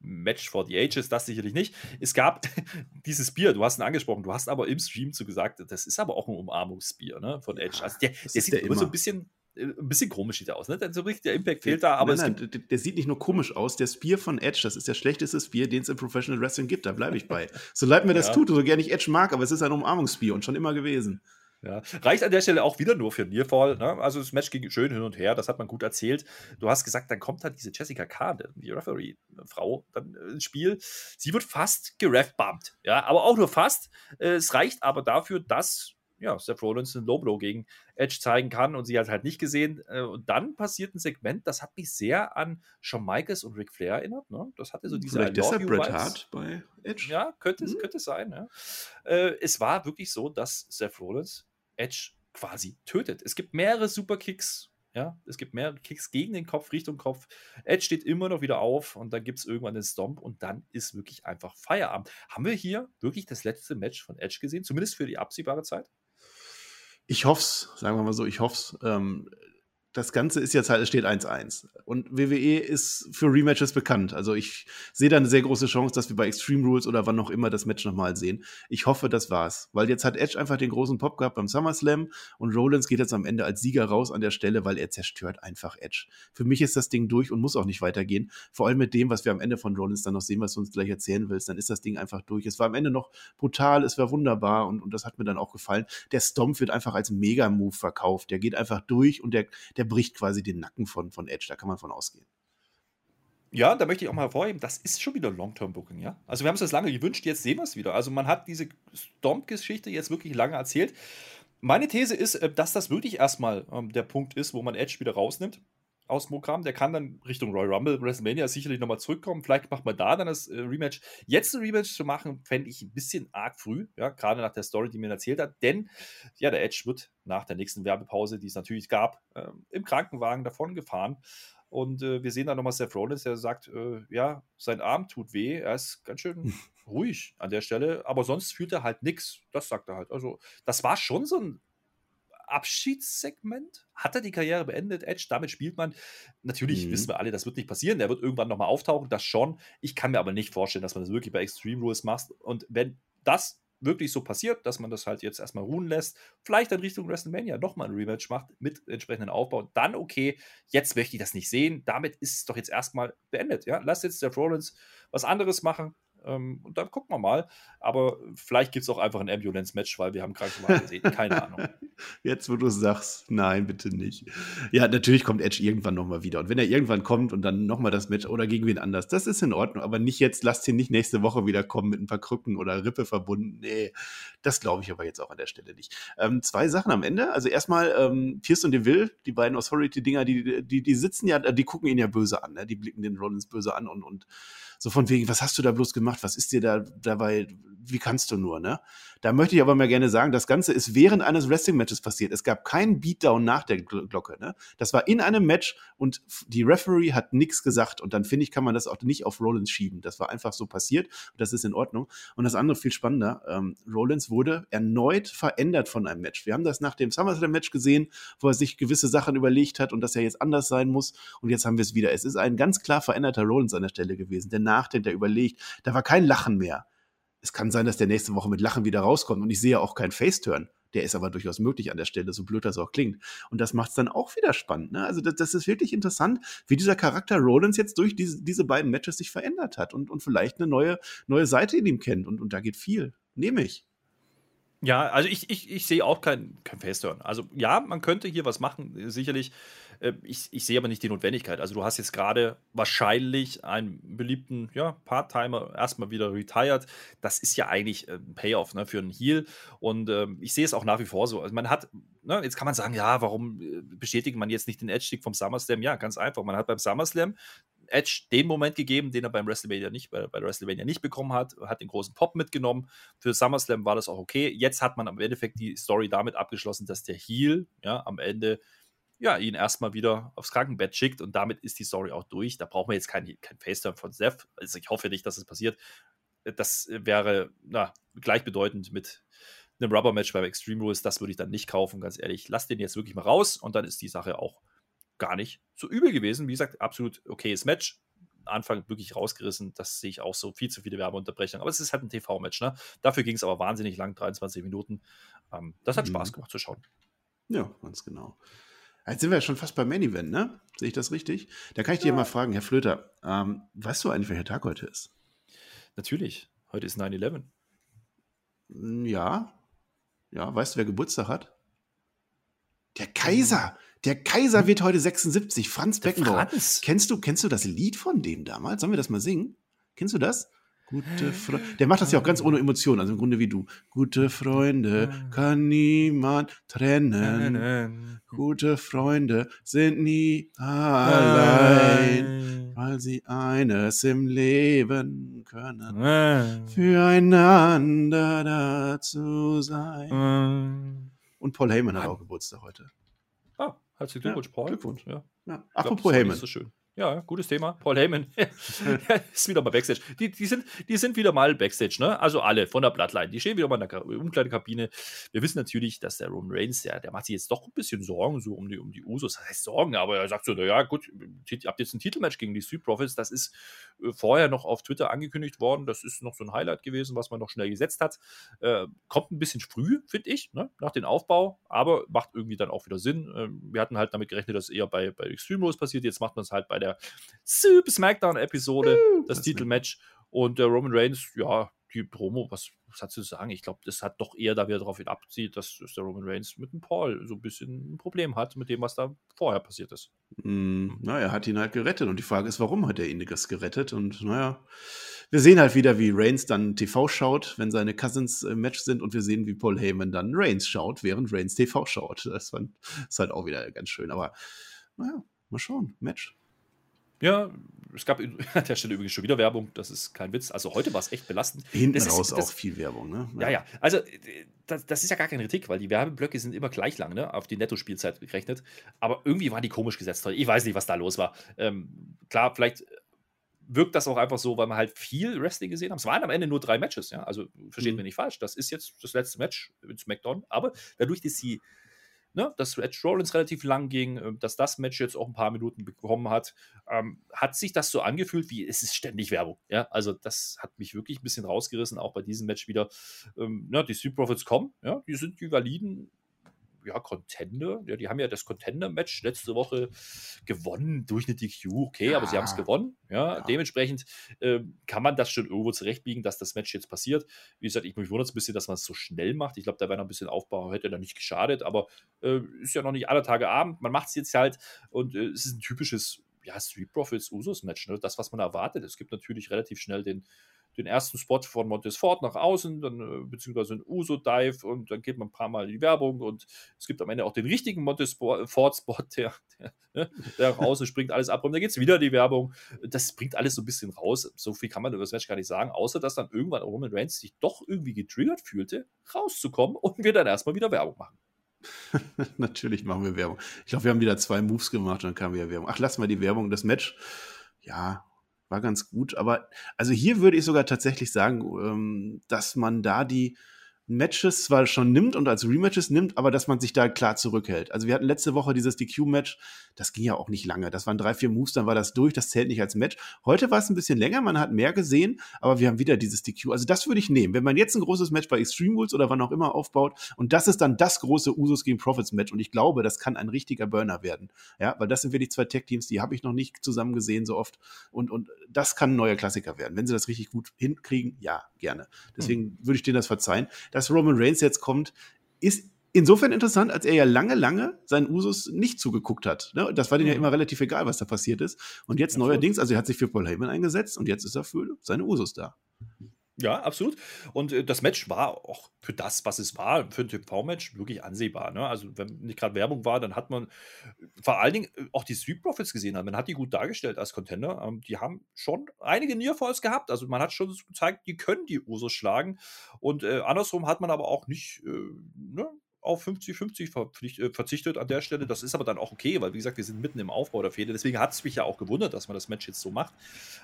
Match for the Ages, das sicherlich nicht. Es gab dieses Bier, du hast ihn angesprochen, du hast aber im Stream zu gesagt, das ist aber auch ein Umarmungsbier ne, von Edge. Also der, der sieht immer so ein bisschen, ein bisschen komisch sieht er aus, ne? So richtig der Impact fehlt da, aber nein, nein, der, sieht nicht nur komisch aus. Der Spear von Edge, das ist der schlechteste Spear, den es im Professional Wrestling gibt. Da bleibe ich bei. So leid mir das ja. tut, so gerne ich Edge mag, aber es ist ein Umarmungsspiel und schon immer gewesen. Ja. Reicht an der Stelle auch wieder nur für Nearfall. Ne? Also das Match ging schön hin und her, das hat man gut erzählt. Du hast gesagt, dann kommt halt diese Jessica Kahn, die Referee-Frau, dann ins Spiel. Sie wird fast gerefbumpt, ja, aber auch nur fast. Äh, es reicht aber dafür, dass ja, Seth Rollins einen Low Blow gegen Edge zeigen kann und sie hat halt nicht gesehen. Äh, und dann passiert ein Segment, das hat mich sehr an Shawn Michaels und Ric Flair erinnert. Ne? Das hatte so diese Vielleicht deshalb Bret Hart bei Edge? Ja, könnte, mhm. könnte sein. Ja. Äh, es war wirklich so, dass Seth Rollins Edge quasi tötet. Es gibt mehrere Superkicks ja, es gibt mehrere Kicks gegen den Kopf, Richtung Kopf. Edge steht immer noch wieder auf und dann gibt es irgendwann den Stomp und dann ist wirklich einfach Feierabend. Haben wir hier wirklich das letzte Match von Edge gesehen, zumindest für die absehbare Zeit? Ich hoff's, sagen wir mal so, ich hoff's. Ähm, das Ganze ist jetzt halt, es steht 1-1. Und WWE ist für Rematches bekannt. Also ich sehe da eine sehr große Chance, dass wir bei Extreme Rules oder wann auch immer das Match nochmal sehen. Ich hoffe, das war's. Weil jetzt hat Edge einfach den großen Pop gehabt beim SummerSlam und Rollins geht jetzt am Ende als Sieger raus an der Stelle, weil er zerstört einfach Edge. Für mich ist das Ding durch und muss auch nicht weitergehen. Vor allem mit dem, was wir am Ende von Rollins dann noch sehen, was du uns gleich erzählen willst, dann ist das Ding einfach durch. Es war am Ende noch brutal, es war wunderbar und, und das hat mir dann auch gefallen. Der Stomp wird einfach als Mega-Move verkauft. Der geht einfach durch und der, der bricht quasi den Nacken von, von Edge. Da kann man von ausgehen. Ja, da möchte ich auch mal hervorheben, das ist schon wieder Long-Term-Booking, ja. Also wir haben es das lange gewünscht, jetzt sehen wir es wieder. Also man hat diese Stomp-Geschichte jetzt wirklich lange erzählt. Meine These ist, äh, dass das wirklich erstmal ähm, der Punkt ist, wo man Edge wieder rausnimmt aus dem Programm. Der kann dann Richtung Royal Rumble, WrestleMania sicherlich nochmal zurückkommen. Vielleicht macht man da dann das äh, Rematch. Jetzt ein Rematch zu machen, fände ich ein bisschen arg früh, ja, gerade nach der Story, die mir erzählt hat. Denn ja, der Edge wird nach der nächsten Werbepause, die es natürlich gab, äh, im Krankenwagen davon gefahren. Und äh, wir sehen dann nochmal Seth Rollins, der sagt, äh, ja, sein Arm tut weh, er ist ganz schön ruhig an der Stelle, aber sonst fühlt er halt nichts. Das sagt er halt. Also, das war schon so ein Abschiedssegment? Hat er die Karriere beendet, Edge? Damit spielt man. Natürlich mhm. wissen wir alle, das wird nicht passieren. Der wird irgendwann nochmal auftauchen, das schon. Ich kann mir aber nicht vorstellen, dass man das wirklich bei Extreme Rules macht. Und wenn das wirklich so passiert, dass man das halt jetzt erstmal ruhen lässt, vielleicht in Richtung WrestleMania nochmal ein Rematch macht mit entsprechendem Aufbau, dann okay, jetzt möchte ich das nicht sehen. Damit ist es doch jetzt erstmal beendet. Ja? Lass jetzt der Rollins was anderes machen. Ähm, und dann gucken wir mal. Aber vielleicht gibt es auch einfach ein Ambulance-Match, weil wir haben Krankenwagen gesehen. Keine Ahnung. Jetzt, wo du sagst, nein, bitte nicht. Ja, natürlich kommt Edge irgendwann nochmal wieder. Und wenn er irgendwann kommt und dann nochmal das Match oder gegen wen anders, das ist in Ordnung. Aber nicht jetzt, lasst ihn nicht nächste Woche wieder kommen mit ein paar Krücken oder Rippe verbunden. Nee, das glaube ich aber jetzt auch an der Stelle nicht. Ähm, zwei Sachen am Ende. Also erstmal, ähm, Pierce und DeVille, die beiden Authority-Dinger, die, die, die sitzen ja, die gucken ihn ja böse an. Ne? Die blicken den Rollins böse an und, und so von wegen, was hast du da bloß gemacht? Was ist dir da dabei? Wie kannst du nur, ne? Da möchte ich aber mal gerne sagen, das Ganze ist während eines Wrestling-Matches Matches passiert. Es gab keinen Beatdown nach der Glocke. Ne? Das war in einem Match und die Referee hat nichts gesagt. Und dann finde ich, kann man das auch nicht auf Rollins schieben. Das war einfach so passiert das ist in Ordnung. Und das andere viel spannender. Ähm, Rollins wurde erneut verändert von einem Match. Wir haben das nach dem SummerSlam-Match gesehen, wo er sich gewisse Sachen überlegt hat und dass er jetzt anders sein muss. Und jetzt haben wir es wieder. Es ist ein ganz klar veränderter Rollins an der Stelle gewesen. Der nachdenkt, der überlegt. Da war kein Lachen mehr. Es kann sein, dass der nächste Woche mit Lachen wieder rauskommt und ich sehe auch keinen Faceturn. Der ist aber durchaus möglich an der Stelle, so blöd das auch klingt. Und das macht es dann auch wieder spannend. Ne? Also das, das, ist wirklich interessant, wie dieser Charakter Rollins jetzt durch diese, diese beiden Matches sich verändert hat und, und vielleicht eine neue, neue Seite in ihm kennt. Und, und da geht viel. Nehme ich. Ja, also ich, ich, ich sehe auch kein, kein Faceturn. Also ja, man könnte hier was machen, sicherlich. Äh, ich, ich sehe aber nicht die Notwendigkeit. Also du hast jetzt gerade wahrscheinlich einen beliebten ja, Part-Timer erstmal wieder retired. Das ist ja eigentlich ein Payoff ne, für einen Heal. Und ähm, ich sehe es auch nach wie vor so. Also man hat, ne, jetzt kann man sagen, ja, warum äh, bestätigt man jetzt nicht den Edge-Stick vom SummerSlam? Ja, ganz einfach. Man hat beim SummerSlam Edge den Moment gegeben, den er beim WrestleMania nicht, bei, bei WrestleMania nicht bekommen hat, hat den großen Pop mitgenommen. Für SummerSlam war das auch okay. Jetzt hat man am Endeffekt die Story damit abgeschlossen, dass der Heel ja am Ende ja, ihn erstmal wieder aufs Krankenbett schickt und damit ist die Story auch durch. Da brauchen wir jetzt kein, kein FaceTime von Seth. Also ich hoffe nicht, dass es das passiert. Das wäre na, gleichbedeutend mit einem Rubber-Match beim Extreme Rules. Das würde ich dann nicht kaufen, ganz ehrlich. Lass den jetzt wirklich mal raus und dann ist die Sache auch gar nicht so übel gewesen. Wie gesagt, absolut okayes Match. Anfang wirklich rausgerissen. Das sehe ich auch so. Viel zu viele Werbeunterbrechungen. Aber es ist halt ein TV-Match. Ne? Dafür ging es aber wahnsinnig lang, 23 Minuten. Ähm, das hat mhm. Spaß gemacht zu schauen. Ja, ganz genau. Jetzt sind wir ja schon fast beim Main Event, ne? Sehe ich das richtig? Da kann ich ja. dir mal fragen, Herr Flöter, ähm, weißt du eigentlich, welcher Tag heute ist? Natürlich. Heute ist 9-11. Hm, ja. Ja, weißt du, wer Geburtstag hat? Der Kaiser. Der Kaiser wird heute 76. Franz Beckenbauer. Franz. Kennst du, kennst du das Lied von dem damals? Sollen wir das mal singen? Kennst du das? Gute Freunde. Der macht das ja auch ganz ohne Emotionen, also im Grunde wie du. Gute Freunde kann niemand trennen. Gute Freunde sind nie allein, weil sie eines im Leben können. Füreinander dazu sein. Und Paul Heyman hat auch Geburtstag heute. Herzlichen Glückwunsch, Paul. Glückwunsch. Ja. Ja. Apropos Heyman. So schön. Ja, gutes Thema. Paul Heyman ist wieder mal Backstage. Die, die, sind, die sind wieder mal Backstage, ne? Also alle von der Bloodline. Die stehen wieder mal in der Umkleidekabine. Wir wissen natürlich, dass der Roman Reigns, der, der macht sich jetzt doch ein bisschen Sorgen so um die, um die Usos. Das heißt Sorgen, aber er sagt so, naja, gut, ihr habt jetzt ein Titelmatch gegen die Street Profits. Das ist äh, vorher noch auf Twitter angekündigt worden. Das ist noch so ein Highlight gewesen, was man noch schnell gesetzt hat. Äh, kommt ein bisschen früh, finde ich, ne? nach dem Aufbau, aber macht irgendwie dann auch wieder Sinn. Äh, wir hatten halt damit gerechnet, dass eher bei, bei Extreme Rules passiert. Jetzt macht man es halt bei der der Super Smackdown-Episode, das Titelmatch. Und der Roman Reigns, ja, die Promo, was, was hat sie zu sagen? Ich glaube, das hat doch eher da wieder darauf abzieht, dass, dass, der Roman Reigns mit dem Paul so ein bisschen ein Problem hat mit dem, was da vorher passiert ist. Mm, na, er hat ihn halt gerettet. Und die Frage ist, warum hat er ihn das gerettet? Und naja, wir sehen halt wieder, wie Reigns dann TV schaut, wenn seine Cousins im Match sind. Und wir sehen, wie Paul Heyman dann Reigns schaut, während Reigns TV schaut. Das ist halt auch wieder ganz schön. Aber naja, mal schauen. Match. Ja, es gab an der Stelle übrigens schon wieder Werbung, das ist kein Witz. Also heute war es echt belastend. Hinten das raus ist, das, auch viel Werbung, ne? Ja, ja. Also das, das, ist ja gar keine Kritik, weil die Werbeblöcke sind immer gleich lang, ne? Auf die Netto-Spielzeit gerechnet. Aber irgendwie waren die komisch gesetzt heute. Ich weiß nicht, was da los war. Ähm, klar, vielleicht wirkt das auch einfach so, weil wir halt viel Wrestling gesehen haben. Es waren am Ende nur drei Matches, ja. Also versteht mhm. mir nicht falsch. Das ist jetzt das letzte Match mit SmackDown. Aber dadurch, dass sie ne, dass Edge Rollins relativ lang ging, äh, dass das Match jetzt auch ein paar Minuten bekommen hat, ähm, hat sich das so angefühlt, wie es ist ständig Werbung. Ja, also das hat mich wirklich ein bisschen rausgerissen, auch bei diesem Match wieder. Ähm, ne, die Street Profits kommen, ja, die sind die validen ja, Contender. Ja, die haben ja das Contender-Match letzte Woche gewonnen durch eine DQ. Okay, ja. aber sie haben es gewonnen. Ja, ja. dementsprechend äh, kann man das schon irgendwo zurechtbiegen, dass das Match jetzt passiert. Wie gesagt, ich mich wundert es ein bisschen, dass man es so schnell macht. Ich glaube, da wäre noch ein bisschen Aufbau, hätte da nicht geschadet, aber äh, ist ja noch nicht alle Tage Abend. Man macht es jetzt halt und äh, es ist ein typisches ja, Street Profits Usos Match. Ne? Das, was man erwartet. Es gibt natürlich relativ schnell den den ersten Spot von Montesfort nach außen, dann äh, beziehungsweise ein Uso-Dive und dann geht man ein paar Mal in die Werbung und es gibt am Ende auch den richtigen Montesfort-Spot, der, der, ne, der außen springt, alles ab und dann geht es wieder in die Werbung. Das bringt alles so ein bisschen raus. So viel kann man über das Match gar nicht sagen, außer dass dann irgendwann Roman Reigns sich doch irgendwie getriggert fühlte, rauszukommen und wir dann erstmal wieder Werbung machen. Natürlich machen wir Werbung. Ich glaube, wir haben wieder zwei Moves gemacht und dann kam wieder Werbung. Ach, lass mal die Werbung. Das Match, ja, war ganz gut. Aber also hier würde ich sogar tatsächlich sagen, ähm, dass man da die Matches zwar schon nimmt und als Rematches nimmt, aber dass man sich da klar zurückhält. Also wir hatten letzte Woche dieses DQ-Match, das ging ja auch nicht lange. Das waren drei, vier Moves, dann war das durch, das zählt nicht als Match. Heute war es ein bisschen länger, man hat mehr gesehen, aber wir haben wieder dieses DQ. Also das würde ich nehmen. Wenn man jetzt ein großes Match bei Extreme Rules oder wann auch immer aufbaut und das ist dann das große Usos gegen Profits Match und ich glaube, das kann ein richtiger Burner werden. Ja, weil das sind wirklich zwei Tech-Teams, die habe ich noch nicht zusammen gesehen so oft und, und das kann ein neuer Klassiker werden. Wenn sie das richtig gut hinkriegen, ja, gerne. Deswegen hm. würde ich denen das verzeihen dass Roman Reigns jetzt kommt, ist insofern interessant, als er ja lange, lange seinen Usus nicht zugeguckt hat. Ne? Das war denen ja mhm. immer relativ egal, was da passiert ist. Und jetzt neuerdings, also er hat sich für Paul Heyman eingesetzt und jetzt ist er für seine Usus da. Ja, absolut. Und äh, das Match war auch für das, was es war, für ein TV-Match wirklich ansehbar. Ne? Also, wenn nicht gerade Werbung war, dann hat man äh, vor allen Dingen äh, auch die Street Profits gesehen. Man hat die gut dargestellt als Contender. Ähm, die haben schon einige Nearfalls gehabt. Also, man hat schon gezeigt, die können die Usos schlagen. Und äh, andersrum hat man aber auch nicht äh, ne, auf 50-50 äh, verzichtet an der Stelle. Das ist aber dann auch okay, weil wie gesagt, wir sind mitten im Aufbau der Fehde. Deswegen hat es mich ja auch gewundert, dass man das Match jetzt so macht.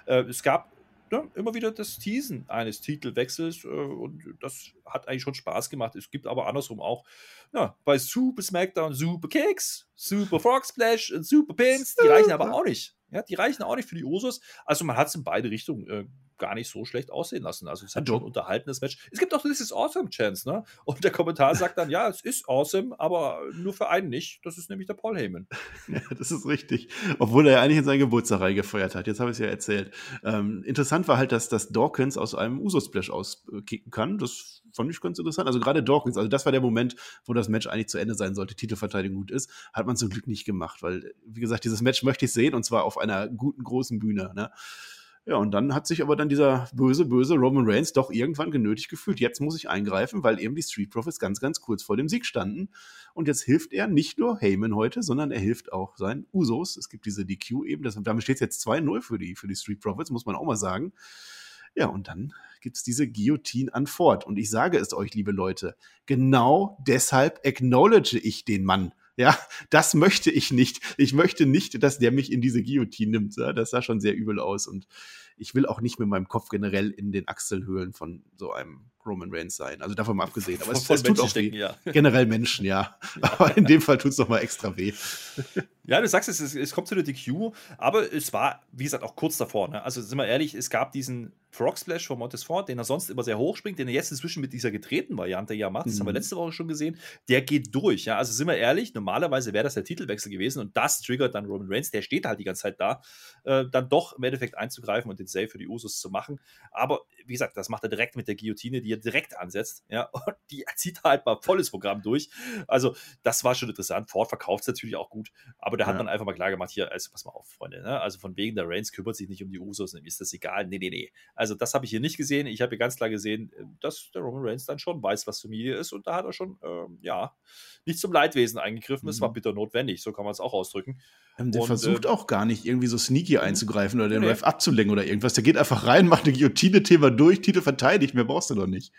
Es gab ne, immer wieder das Teasen eines Titelwechsels äh, und das hat eigentlich schon Spaß gemacht. Es gibt aber andersrum auch ja, bei Super SmackDown Super Kicks, Super Frog Splash und Super Pins, die reichen aber auch nicht. Ja, die reichen auch nicht für die Usos. Also man hat es in beide Richtungen äh, gar nicht so schlecht aussehen lassen. Also es hat schon ein unterhaltenes Match. Es gibt auch dieses Awesome Chance, ne? Und der Kommentar sagt dann, ja, es ist awesome, aber nur für einen nicht. Das ist nämlich der Paul Heyman. Ja, das ist richtig. Obwohl er ja eigentlich in seinen Geburtstag reingefeuert hat. Jetzt habe ich es ja erzählt. Ähm, interessant war halt, dass, dass Dawkins aus einem Uso-Splash auskicken kann. Das fand ich ganz interessant. Also gerade Dawkins, also das war der Moment, wo das Match eigentlich zu Ende sein sollte, Titelverteidigung gut ist, hat man zum Glück nicht gemacht, weil, wie gesagt, dieses Match möchte ich sehen und zwar auf einer guten, großen Bühne. Ne? Ja, und dann hat sich aber dann dieser böse, böse Roman Reigns doch irgendwann genötigt gefühlt. Jetzt muss ich eingreifen, weil eben die Street Profits ganz, ganz kurz vor dem Sieg standen. Und jetzt hilft er nicht nur Heyman heute, sondern er hilft auch seinen Usos. Es gibt diese DQ eben. Das, damit steht es jetzt 2-0 für die, für die Street Profits, muss man auch mal sagen. Ja, und dann gibt es diese Guillotine an Ford. Und ich sage es euch, liebe Leute, genau deshalb acknowledge ich den Mann. Ja, das möchte ich nicht. Ich möchte nicht, dass der mich in diese Guillotine nimmt. Ja, das sah schon sehr übel aus. Und ich will auch nicht mit meinem Kopf generell in den Achselhöhlen von so einem Roman Reigns sein. Also davon mal abgesehen. Aber es, es tut auch weh. Ja. Generell Menschen, ja. ja. Aber in dem Fall tut es doch mal extra weh. Ja, du sagst es, es, es kommt zu der DQ, aber es war, wie gesagt, auch kurz davor. Ne? Also sind wir ehrlich, es gab diesen Frog Splash von Montesfort, den er sonst immer sehr hoch springt, den er jetzt inzwischen mit dieser gedrehten Variante ja macht. Das mhm. haben wir mhm. letzte Woche schon gesehen. Der geht durch. Ja? Also sind wir ehrlich, normalerweise wäre das der Titelwechsel gewesen und das triggert dann Roman Reigns, der steht halt die ganze Zeit da, äh, dann doch im Endeffekt einzugreifen und den Save für die Usos zu machen. Aber wie gesagt, das macht er direkt mit der Guillotine, die er direkt ansetzt. Ja, und die zieht halt mal volles Programm durch. Also, das war schon interessant. Ford verkauft es natürlich auch gut, aber der hat ja. dann einfach mal klar gemacht: hier, also pass mal auf, Freunde. Ne? Also, von wegen der Reigns kümmert sich nicht um die Usos, ist das egal. Nee, nee, nee. Also, das habe ich hier nicht gesehen. Ich habe hier ganz klar gesehen, dass der Roman Reigns dann schon weiß, was Familie ist und da hat er schon, ähm, ja, nicht zum Leidwesen eingegriffen. Es mhm. war bitter notwendig, so kann man es auch ausdrücken. Ähm, der und, versucht äh, auch gar nicht irgendwie so sneaky mhm. einzugreifen oder den nee. Ref abzulenken oder irgendwas. Der geht einfach rein, macht eine Guillotine-Thema durch, Titel verteidigt, mehr brauchst du doch nicht.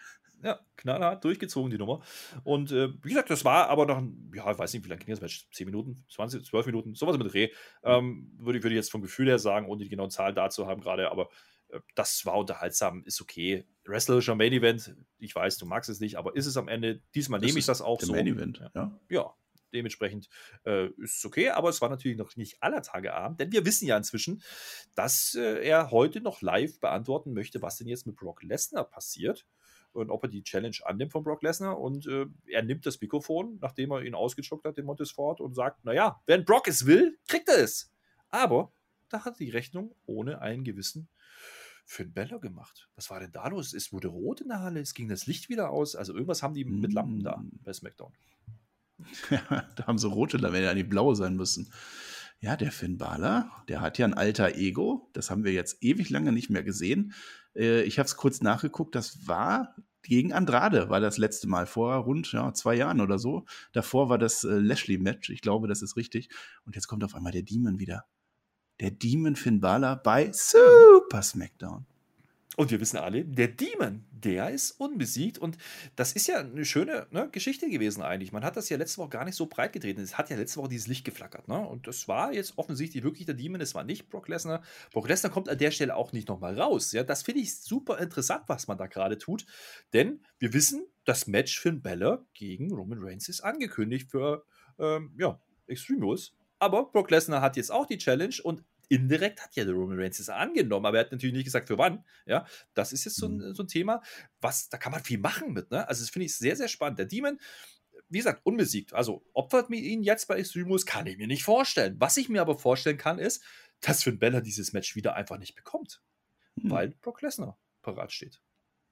Ja, knallhart durchgezogen, die Nummer. Und äh, wie gesagt, das war aber noch, ja, ich weiß nicht, wie lange ging das Match? 10 Minuten, 20, 12 Minuten, sowas mit Dreh. Ähm, würde, würde ich jetzt vom Gefühl her sagen, ohne die genauen Zahlen dazu haben gerade, aber äh, das war unterhaltsam, ist okay. Wrestlerischer Main Event, ich weiß, du magst es nicht, aber ist es am Ende, diesmal nehme ich das auch der so. Main Event, ja. Ja, dementsprechend äh, ist es okay, aber es war natürlich noch nicht aller Tage Abend, denn wir wissen ja inzwischen, dass äh, er heute noch live beantworten möchte, was denn jetzt mit Brock Lesnar passiert und ob er die Challenge annimmt von Brock Lesnar und äh, er nimmt das Mikrofon, nachdem er ihn ausgechockt hat, den Montesfort und sagt, naja, wenn Brock es will, kriegt er es. Aber da hat die Rechnung ohne einen gewissen Finn Beller gemacht. Was war denn da los? Es wurde rot in der Halle, es ging das Licht wieder aus. Also irgendwas haben die mit Lampen da mm. bei SmackDown. Da haben sie rote ja nicht blaue sein müssen. Ja, der Finn Balor, der hat ja ein alter Ego. Das haben wir jetzt ewig lange nicht mehr gesehen. Äh, ich habe es kurz nachgeguckt. Das war gegen Andrade, war das letzte Mal vor rund ja, zwei Jahren oder so. Davor war das äh, Lashley-Match. Ich glaube, das ist richtig. Und jetzt kommt auf einmal der Demon wieder. Der Demon Finn Balor bei Super SmackDown. Und wir wissen alle, der Demon, der ist unbesiegt. Und das ist ja eine schöne ne, Geschichte gewesen eigentlich. Man hat das ja letzte Woche gar nicht so breit getreten. Es hat ja letzte Woche dieses Licht geflackert. Ne? Und das war jetzt offensichtlich wirklich der Demon. Es war nicht Brock Lesnar. Brock Lesnar kommt an der Stelle auch nicht nochmal raus. Ja? Das finde ich super interessant, was man da gerade tut. Denn wir wissen, das Match Finn Balor gegen Roman Reigns ist angekündigt für ähm, ja, Extreme Rules. Aber Brock Lesnar hat jetzt auch die Challenge und indirekt hat ja der Roman Reigns das angenommen, aber er hat natürlich nicht gesagt, für wann. Ja, das ist jetzt so ein, mhm. so ein Thema, was, da kann man viel machen mit, ne? Also, das finde ich sehr, sehr spannend. Der Demon, wie gesagt, unbesiegt. Also, opfert mir ihn jetzt bei Extremus, kann ich mir nicht vorstellen. Was ich mir aber vorstellen kann, ist, dass Finn Bella dieses Match wieder einfach nicht bekommt. Mhm. Weil Brock Lesnar parat steht.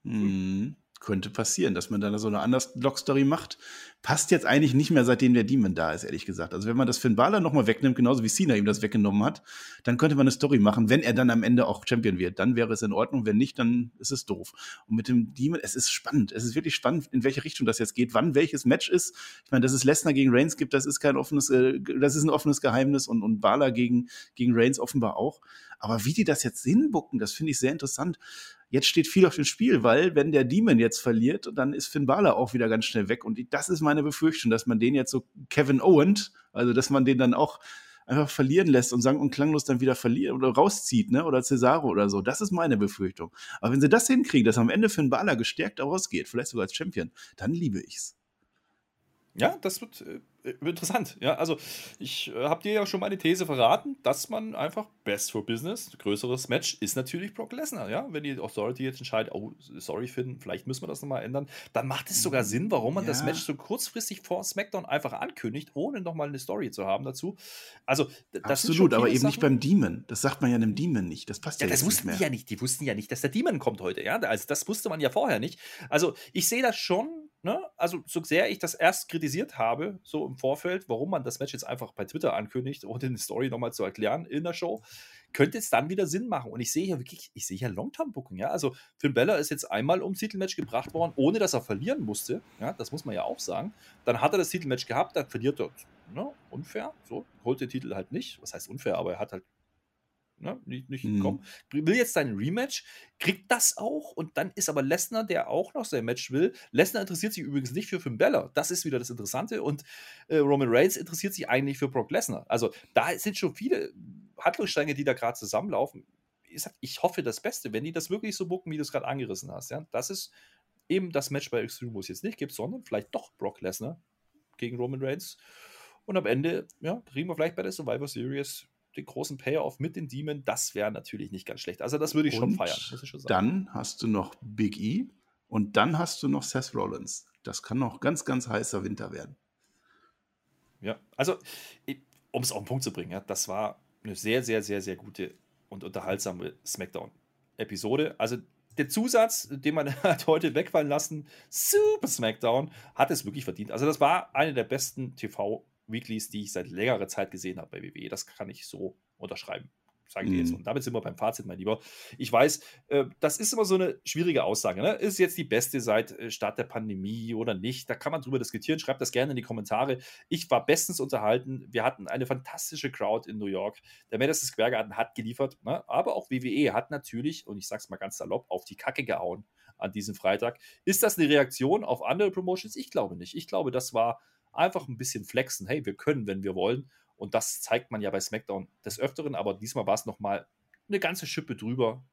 Mhm könnte passieren, dass man dann so eine Underdog-Story macht. Passt jetzt eigentlich nicht mehr, seitdem der Demon da ist, ehrlich gesagt. Also wenn man das Finn Balor nochmal wegnimmt, genauso wie Cena ihm das weggenommen hat, dann könnte man eine Story machen, wenn er dann am Ende auch Champion wird. Dann wäre es in Ordnung. Wenn nicht, dann ist es doof. Und mit dem Demon, es ist spannend. Es ist wirklich spannend, in welche Richtung das jetzt geht, wann welches Match ist. Ich meine, dass es Lesnar gegen Reigns gibt, das ist kein offenes, äh, das ist ein offenes Geheimnis und, und Balor gegen, gegen Reigns offenbar auch. Aber wie die das jetzt hinbucken, das finde ich sehr interessant. Jetzt steht viel auf dem Spiel, weil wenn der Demon jetzt verliert, dann ist Finn Balor auch wieder ganz schnell weg. Und das ist meine Befürchtung, dass man den jetzt so Kevin Owens, also dass man den dann auch einfach verlieren lässt und sang und klanglos dann wieder verliert oder rauszieht, ne? Oder Cesaro oder so. Das ist meine Befürchtung. Aber wenn sie das hinkriegen, dass am Ende Finn Balor gestärkt rausgeht, vielleicht sogar als Champion, dann liebe ich's. Ja, das wird äh, interessant. Ja, also ich äh, habe dir ja schon meine These verraten, dass man einfach Best for Business, größeres Match, ist natürlich Brock Lesnar. Ja, wenn die Authority jetzt entscheidet, oh, sorry Finn, vielleicht müssen wir das nochmal ändern, dann macht es sogar Sinn, warum man ja. das Match so kurzfristig vor SmackDown einfach ankündigt, ohne nochmal eine Story zu haben dazu. Also das absolut, aber eben Sachen. nicht beim Demon. Das sagt man ja einem Demon nicht. Das passt ja, ja das wussten die ja nicht. Die wussten ja nicht, dass der Demon kommt heute. Ja, also das wusste man ja vorher nicht. Also ich sehe das schon Ne? Also, so sehr ich das erst kritisiert habe, so im Vorfeld, warum man das Match jetzt einfach bei Twitter ankündigt, ohne eine Story nochmal zu erklären in der Show, könnte es dann wieder Sinn machen. Und ich sehe ja wirklich, ich sehe ja Long-Term-Booking, ja. Also, Finn Bella ist jetzt einmal ums Titelmatch gebracht worden, ohne dass er verlieren musste. Ja, das muss man ja auch sagen. Dann hat er das Titelmatch gehabt, dann verliert er, ne, unfair, so, holt den Titel halt nicht. Was heißt unfair, aber er hat halt ne, nicht, nicht mhm. kommen. Will jetzt sein Rematch, kriegt das auch und dann ist aber Lesnar, der auch noch sein Match will. Lesnar interessiert sich übrigens nicht für Finn Balor. Das ist wieder das Interessante und äh, Roman Reigns interessiert sich eigentlich für Brock Lesnar. Also da sind schon viele Handlungsstränge, die da gerade zusammenlaufen. Ich, hoffe das Beste, wenn die das wirklich so bucken, wie du es gerade angerissen hast. Ja? Das ist eben das Match bei Extreme, wo es jetzt nicht gibt, sondern vielleicht doch Brock Lesnar gegen Roman Reigns. Und am Ende, ja, kriegen wir vielleicht bei der Survivor Series den großen Payoff mit den Demon, das wäre natürlich nicht ganz schlecht. Also das würde ich und schon feiern, muss ich schon sagen. Dann hast du noch Big E und dann hast du noch Seth Rollins. Das kann noch ganz, ganz heißer Winter werden. Ja, also um es auf den Punkt zu bringen, ja, das war eine sehr, sehr, sehr, sehr gute und unterhaltsame SmackDown-Episode. Also der Zusatz, den man hat heute wegfallen lassen, Super SmackDown, hat es wirklich verdient. Also das war eine der besten TV- Weeklies, die ich seit längerer Zeit gesehen habe bei WWE. Das kann ich so unterschreiben. Sage ich dir jetzt. Mhm. Und damit sind wir beim Fazit, mein Lieber. Ich weiß, äh, das ist immer so eine schwierige Aussage. Ne? Ist jetzt die beste seit äh, Start der Pandemie oder nicht? Da kann man drüber diskutieren. Schreibt das gerne in die Kommentare. Ich war bestens unterhalten. Wir hatten eine fantastische Crowd in New York. Der Madison Square Garden hat geliefert. Ne? Aber auch WWE hat natürlich, und ich sage es mal ganz salopp, auf die Kacke gehauen an diesem Freitag. Ist das eine Reaktion auf andere Promotions? Ich glaube nicht. Ich glaube, das war einfach ein bisschen flexen. Hey, wir können, wenn wir wollen. Und das zeigt man ja bei SmackDown des Öfteren, aber diesmal war es nochmal eine ganze Schippe drüber.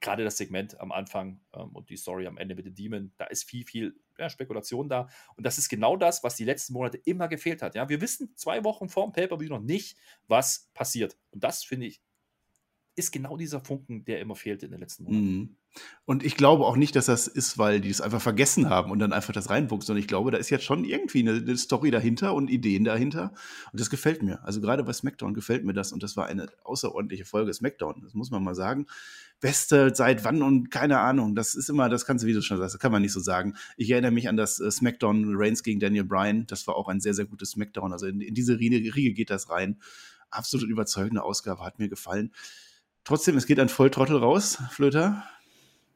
Gerade das Segment am Anfang ähm, und die Story am Ende mit dem Demon, da ist viel, viel ja, Spekulation da. Und das ist genau das, was die letzten Monate immer gefehlt hat. Ja, wir wissen zwei Wochen vor dem Pay-Per-View noch nicht, was passiert. Und das finde ich ist genau dieser Funken, der immer fehlt in den letzten Monaten. Mhm. Und ich glaube auch nicht, dass das ist, weil die es einfach vergessen haben und dann einfach das reinbucken, sondern ich glaube, da ist jetzt schon irgendwie eine, eine, Story dahinter und Ideen dahinter. Und das gefällt mir. Also gerade bei SmackDown gefällt mir das und das war eine außerordentliche Folge SmackDown. Das muss man mal sagen. Beste seit wann und keine Ahnung. Das ist immer, das kannst du, wie du schon sagst, das kann man nicht so sagen. Ich erinnere mich an das äh, SmackDown Reigns gegen Daniel Bryan. Das war auch ein sehr, sehr gutes SmackDown. Also in, in diese Riege geht das rein. Absolut überzeugende Ausgabe, hat mir gefallen. Trotzdem, es geht ein Volltrottel raus, Flöter.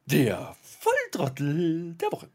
Der Volltrottel der Woche.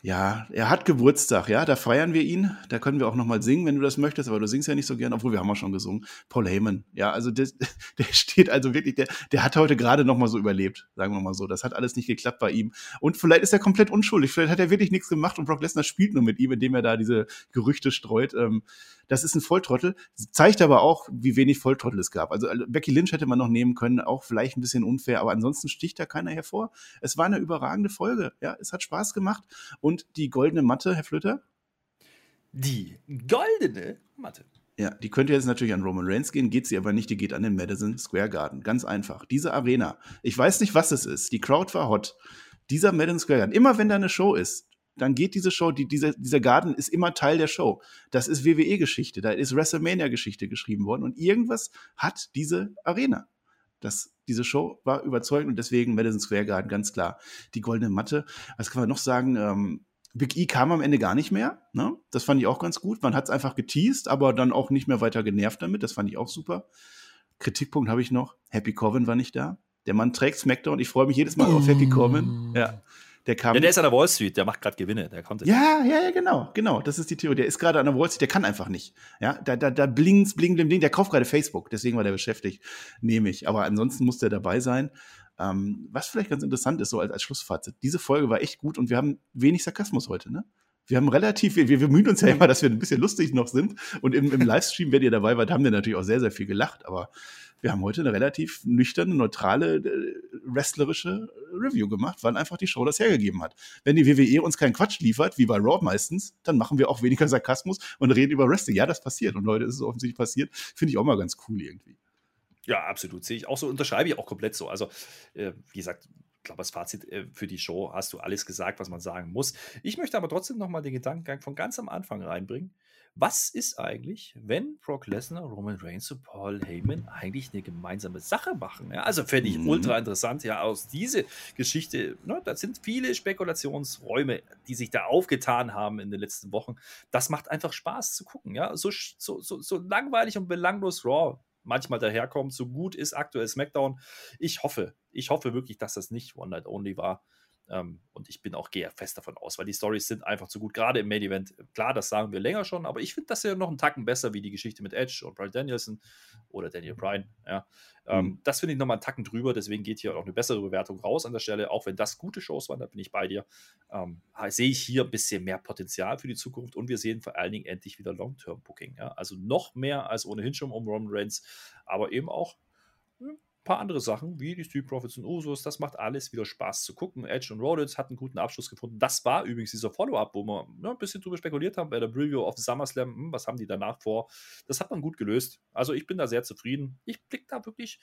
Ja, er hat Geburtstag, ja, da feiern wir ihn. Da können wir auch noch mal singen, wenn du das möchtest, aber du singst ja nicht so gern, obwohl wir haben auch schon gesungen. Paul Heyman, ja, also der, der steht also wirklich, der, der hat heute gerade noch mal so überlebt, sagen wir mal so. Das hat alles nicht geklappt bei ihm. Und vielleicht ist er komplett unschuldig, vielleicht hat er wirklich nichts gemacht und Brock Lesnar spielt nur mit ihm, indem er da diese Gerüchte streut. Ähm, das ist ein Volltrottel, zeigt aber auch, wie wenig Volltrottel es gab. Also Becky Lynch hätte man noch nehmen können, auch vielleicht ein bisschen unfair, aber ansonsten sticht da keiner hervor. Es war eine überragende Folge, ja, es hat Spaß gemacht und die goldene Matte, Herr Flöter? Die goldene Matte. Ja, die könnte jetzt natürlich an Roman Reigns gehen, geht sie aber nicht, die geht an den Madison Square Garden. Ganz einfach. Diese Arena, ich weiß nicht, was es ist. Die Crowd war hot. Dieser Madison Square Garden, immer wenn da eine Show ist, dann geht diese Show, die, dieser, dieser Garten ist immer Teil der Show. Das ist WWE-Geschichte, da ist WrestleMania-Geschichte geschrieben worden und irgendwas hat diese Arena. Das, diese Show war überzeugend und deswegen Madison Square Garden ganz klar. Die goldene Matte. Was kann man noch sagen? Ähm, Big E kam am Ende gar nicht mehr. Ne? Das fand ich auch ganz gut. Man hat es einfach geteased, aber dann auch nicht mehr weiter genervt damit. Das fand ich auch super. Kritikpunkt habe ich noch. Happy Corbin war nicht da. Der Mann trägt SmackDown. Ich freue mich jedes Mal auf Happy Corbin. Ja. Der kam. Ja, der ist an der Wall Street, der macht gerade Gewinne, der kommt. Ja, ja, ja, genau, genau. Das ist die Theorie. Der ist gerade an der Wall Street, der kann einfach nicht. Ja, da, da, da blinkt, bling, bling, bling. Der kauft gerade Facebook, deswegen war der beschäftigt, nehme ich. Aber ansonsten muss der dabei sein. Ähm, was vielleicht ganz interessant ist, so als, als Schlussfazit. Diese Folge war echt gut und wir haben wenig Sarkasmus heute, ne? Wir haben relativ, wir, wir bemühen uns ja immer, dass wir ein bisschen lustig noch sind. Und im, im Livestream, wenn ihr dabei wart, haben wir natürlich auch sehr, sehr viel gelacht. Aber wir haben heute eine relativ nüchterne, neutrale, äh, wrestlerische Review gemacht, weil einfach die Show das hergegeben hat. Wenn die WWE uns keinen Quatsch liefert, wie bei Raw meistens, dann machen wir auch weniger Sarkasmus und reden über Wrestling. Ja, das passiert. Und heute ist es offensichtlich passiert. Finde ich auch mal ganz cool irgendwie. Ja, absolut. Sehe ich auch so, unterschreibe ich auch komplett so. Also, äh, wie gesagt, ich glaube, das Fazit äh, für die Show hast du alles gesagt, was man sagen muss. Ich möchte aber trotzdem nochmal den Gedankengang von ganz am Anfang reinbringen. Was ist eigentlich, wenn Brock Lesnar, Roman Reigns und Paul Heyman eigentlich eine gemeinsame Sache machen? Ja, also fände ich mhm. ultra interessant, ja, aus diese Geschichte, ne, da sind viele Spekulationsräume, die sich da aufgetan haben in den letzten Wochen. Das macht einfach Spaß zu gucken, ja. So, so, so, so langweilig und belanglos Raw manchmal daherkommt, so gut ist aktuell SmackDown. Ich hoffe, ich hoffe wirklich, dass das nicht One Night Only war. Ähm, und ich bin auch gehe fest davon aus, weil die Stories sind einfach zu gut. Gerade im Main Event, klar, das sagen wir länger schon, aber ich finde das ja noch einen Tacken besser wie die Geschichte mit Edge und Brian Danielson oder Daniel Bryan. Ja. Ähm, mhm. Das finde ich nochmal einen Tacken drüber, deswegen geht hier auch eine bessere Bewertung raus an der Stelle. Auch wenn das gute Shows waren, da bin ich bei dir. Ähm, sehe ich hier ein bisschen mehr Potenzial für die Zukunft und wir sehen vor allen Dingen endlich wieder Long-Term-Booking. Ja. Also noch mehr als ohnehin schon um Roman Reigns, aber eben auch hm, paar andere Sachen, wie die Street Profits und Usos, das macht alles wieder Spaß zu gucken. Edge und Rodents hatten einen guten Abschluss gefunden. Das war übrigens dieser Follow-up, wo wir ne, ein bisschen drüber spekuliert haben bei der Preview of SummerSlam. Hm, was haben die danach vor? Das hat man gut gelöst. Also ich bin da sehr zufrieden. Ich blicke da wirklich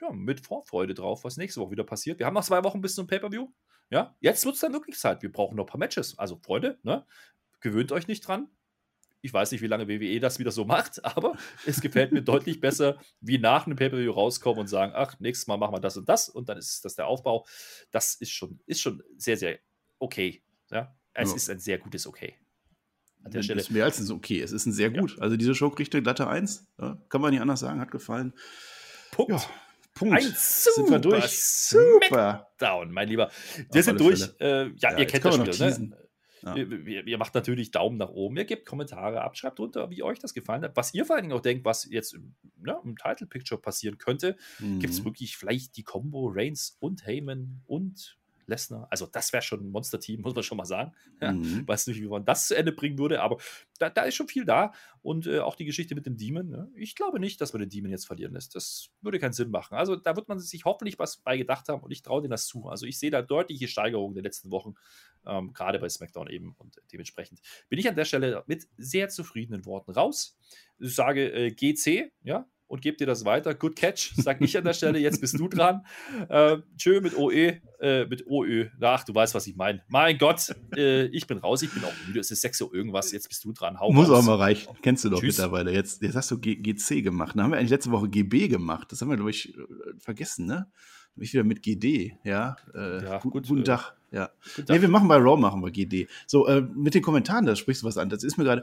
ja, mit Vorfreude drauf, was nächste Woche wieder passiert. Wir haben noch zwei Wochen bis zum Pay-Per-View. Ja, jetzt wird es dann wirklich Zeit. Wir brauchen noch ein paar Matches. Also Freunde, ne, gewöhnt euch nicht dran. Ich weiß nicht, wie lange WWE das wieder so macht, aber es gefällt mir deutlich besser, wie nach einem Pay-Per-View rauskommen und sagen, ach, nächstes Mal machen wir das und das und dann ist das der Aufbau. Das ist schon, ist schon sehr, sehr okay. Ja? Es ja. ist ein sehr gutes Okay. An der Stelle. ist mehr als ein Okay. Es ist ein sehr gut. Ja. Also diese Show kriegt eine glatte Eins. Ja, kann man nicht anders sagen. Hat gefallen. Punkt. Ja, Punkt. Ein super, sind wir durch. Super. Down, mein Lieber. Wir Auf sind durch. Äh, ja, ihr kennt das Spiel. Ne? Ja. Ihr, ihr, macht natürlich Daumen nach oben, ihr gebt Kommentare ab, schreibt drunter, wie euch das gefallen hat, was ihr vor allen Dingen auch denkt, was jetzt ja, im Title Picture passieren könnte. Mhm. Gibt es wirklich vielleicht die Combo Reigns und Heyman und Lesnar. Also das wäre schon ein Monster-Team, muss man schon mal sagen. Ja, mhm. Weiß nicht, wie man das zu Ende bringen würde, aber da, da ist schon viel da. Und äh, auch die Geschichte mit dem Demon. Ne? Ich glaube nicht, dass man den Demon jetzt verlieren lässt. Das würde keinen Sinn machen. Also da wird man sich hoffentlich was bei gedacht haben und ich traue denen das zu. Also ich sehe da deutliche Steigerungen den letzten Wochen, ähm, gerade bei SmackDown eben. Und dementsprechend bin ich an der Stelle mit sehr zufriedenen Worten raus. Ich sage äh, GC, ja, und gebe dir das weiter. Good catch, sag ich an der Stelle. Jetzt bist du dran. Äh, tschö mit OE, äh, mit OÖ. Ach, du weißt, was ich meine. Mein Gott, äh, ich bin raus, ich bin auch müde. Es ist 6 Uhr irgendwas. Jetzt bist du dran. Hau Muss raus. auch mal reichen. Kennst du doch Tschüss. mittlerweile. Jetzt, jetzt hast du G GC gemacht. Dann haben wir eigentlich letzte Woche GB gemacht. Das haben wir, glaube ich, vergessen, ne? Mich wieder mit GD, ja. Äh, ja gut, guten äh, Tag. Ja. Nee, wir machen bei Raw machen wir GD. So, äh, mit den Kommentaren, da sprichst du was an. Das ist mir gerade,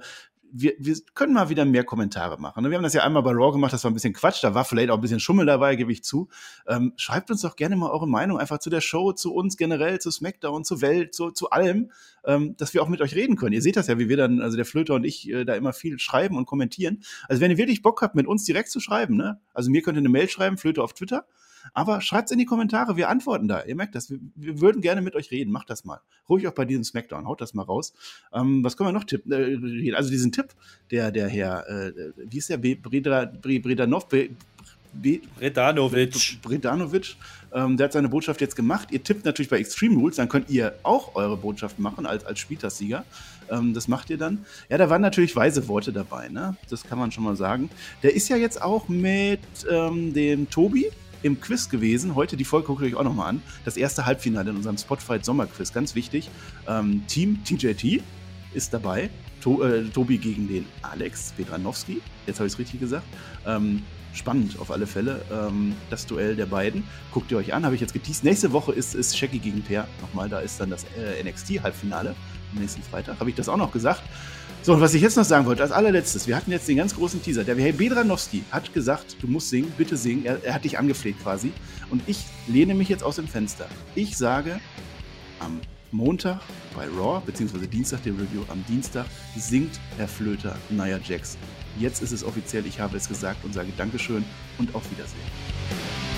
wir, wir können mal wieder mehr Kommentare machen. Wir haben das ja einmal bei Raw gemacht, das war ein bisschen Quatsch, da war vielleicht auch ein bisschen Schummel dabei, gebe ich zu. Ähm, schreibt uns doch gerne mal eure Meinung einfach zu der Show, zu uns generell, zu SmackDown, zur Welt, zu, zu allem, ähm, dass wir auch mit euch reden können. Ihr seht das ja, wie wir dann, also der Flöter und ich, äh, da immer viel schreiben und kommentieren. Also wenn ihr wirklich Bock habt, mit uns direkt zu schreiben, ne? Also mir könnt ihr eine Mail schreiben, Flöter auf Twitter. Aber schreibt's in die Kommentare, wir antworten da. Ihr merkt das, wir, wir, würden gerne mit euch reden. Macht das mal. Ruhig auch bei diesem Smackdown, haut das mal raus. Ähm, was können wir noch tippen? Äh, also diesen Tipp, der, der Herr, äh, wie ist der, Breda, Bredanov, Bredanovic. Bredanovic, ähm, der hat seine Botschaft jetzt gemacht. Ihr tippt natürlich bei Extreme Rules, dann könnt ihr auch eure Botschaft machen als, als Spieltagssieger. Ähm, das macht ihr dann. Ja, da waren natürlich weise Worte dabei, ne? Das kann man schon mal sagen. Der ist ja jetzt auch mit ähm, dem Tobi, im Quiz gewesen. Heute die Folge guckt euch auch nochmal an. Das erste Halbfinale in unserem Spotify Sommerquiz, ganz wichtig. Ähm, Team TJT ist dabei. To äh, Tobi gegen den Alex Pedranowski. Jetzt habe ich es richtig gesagt. Ähm, spannend auf alle Fälle. Ähm, das Duell der beiden. Guckt ihr euch an, habe ich jetzt geteased. Nächste Woche ist, ist Shaggy gegen Per. Nochmal, da ist dann das äh, NXT-Halbfinale. Am nächsten Freitag. Habe ich das auch noch gesagt. So, und was ich jetzt noch sagen wollte, als allerletztes, wir hatten jetzt den ganz großen Teaser. Der Herr Bedranowski hat gesagt, du musst singen, bitte singen. Er, er, hat dich angefleht quasi. Und ich lehne mich jetzt aus dem Fenster. Ich sage, am Montag bei Raw, beziehungsweise Dienstag der Review, am Dienstag singt Herr Flöter Nia Jax. Jetzt ist es offiziell, ich habe es gesagt und sage Dankeschön und auf Wiedersehen.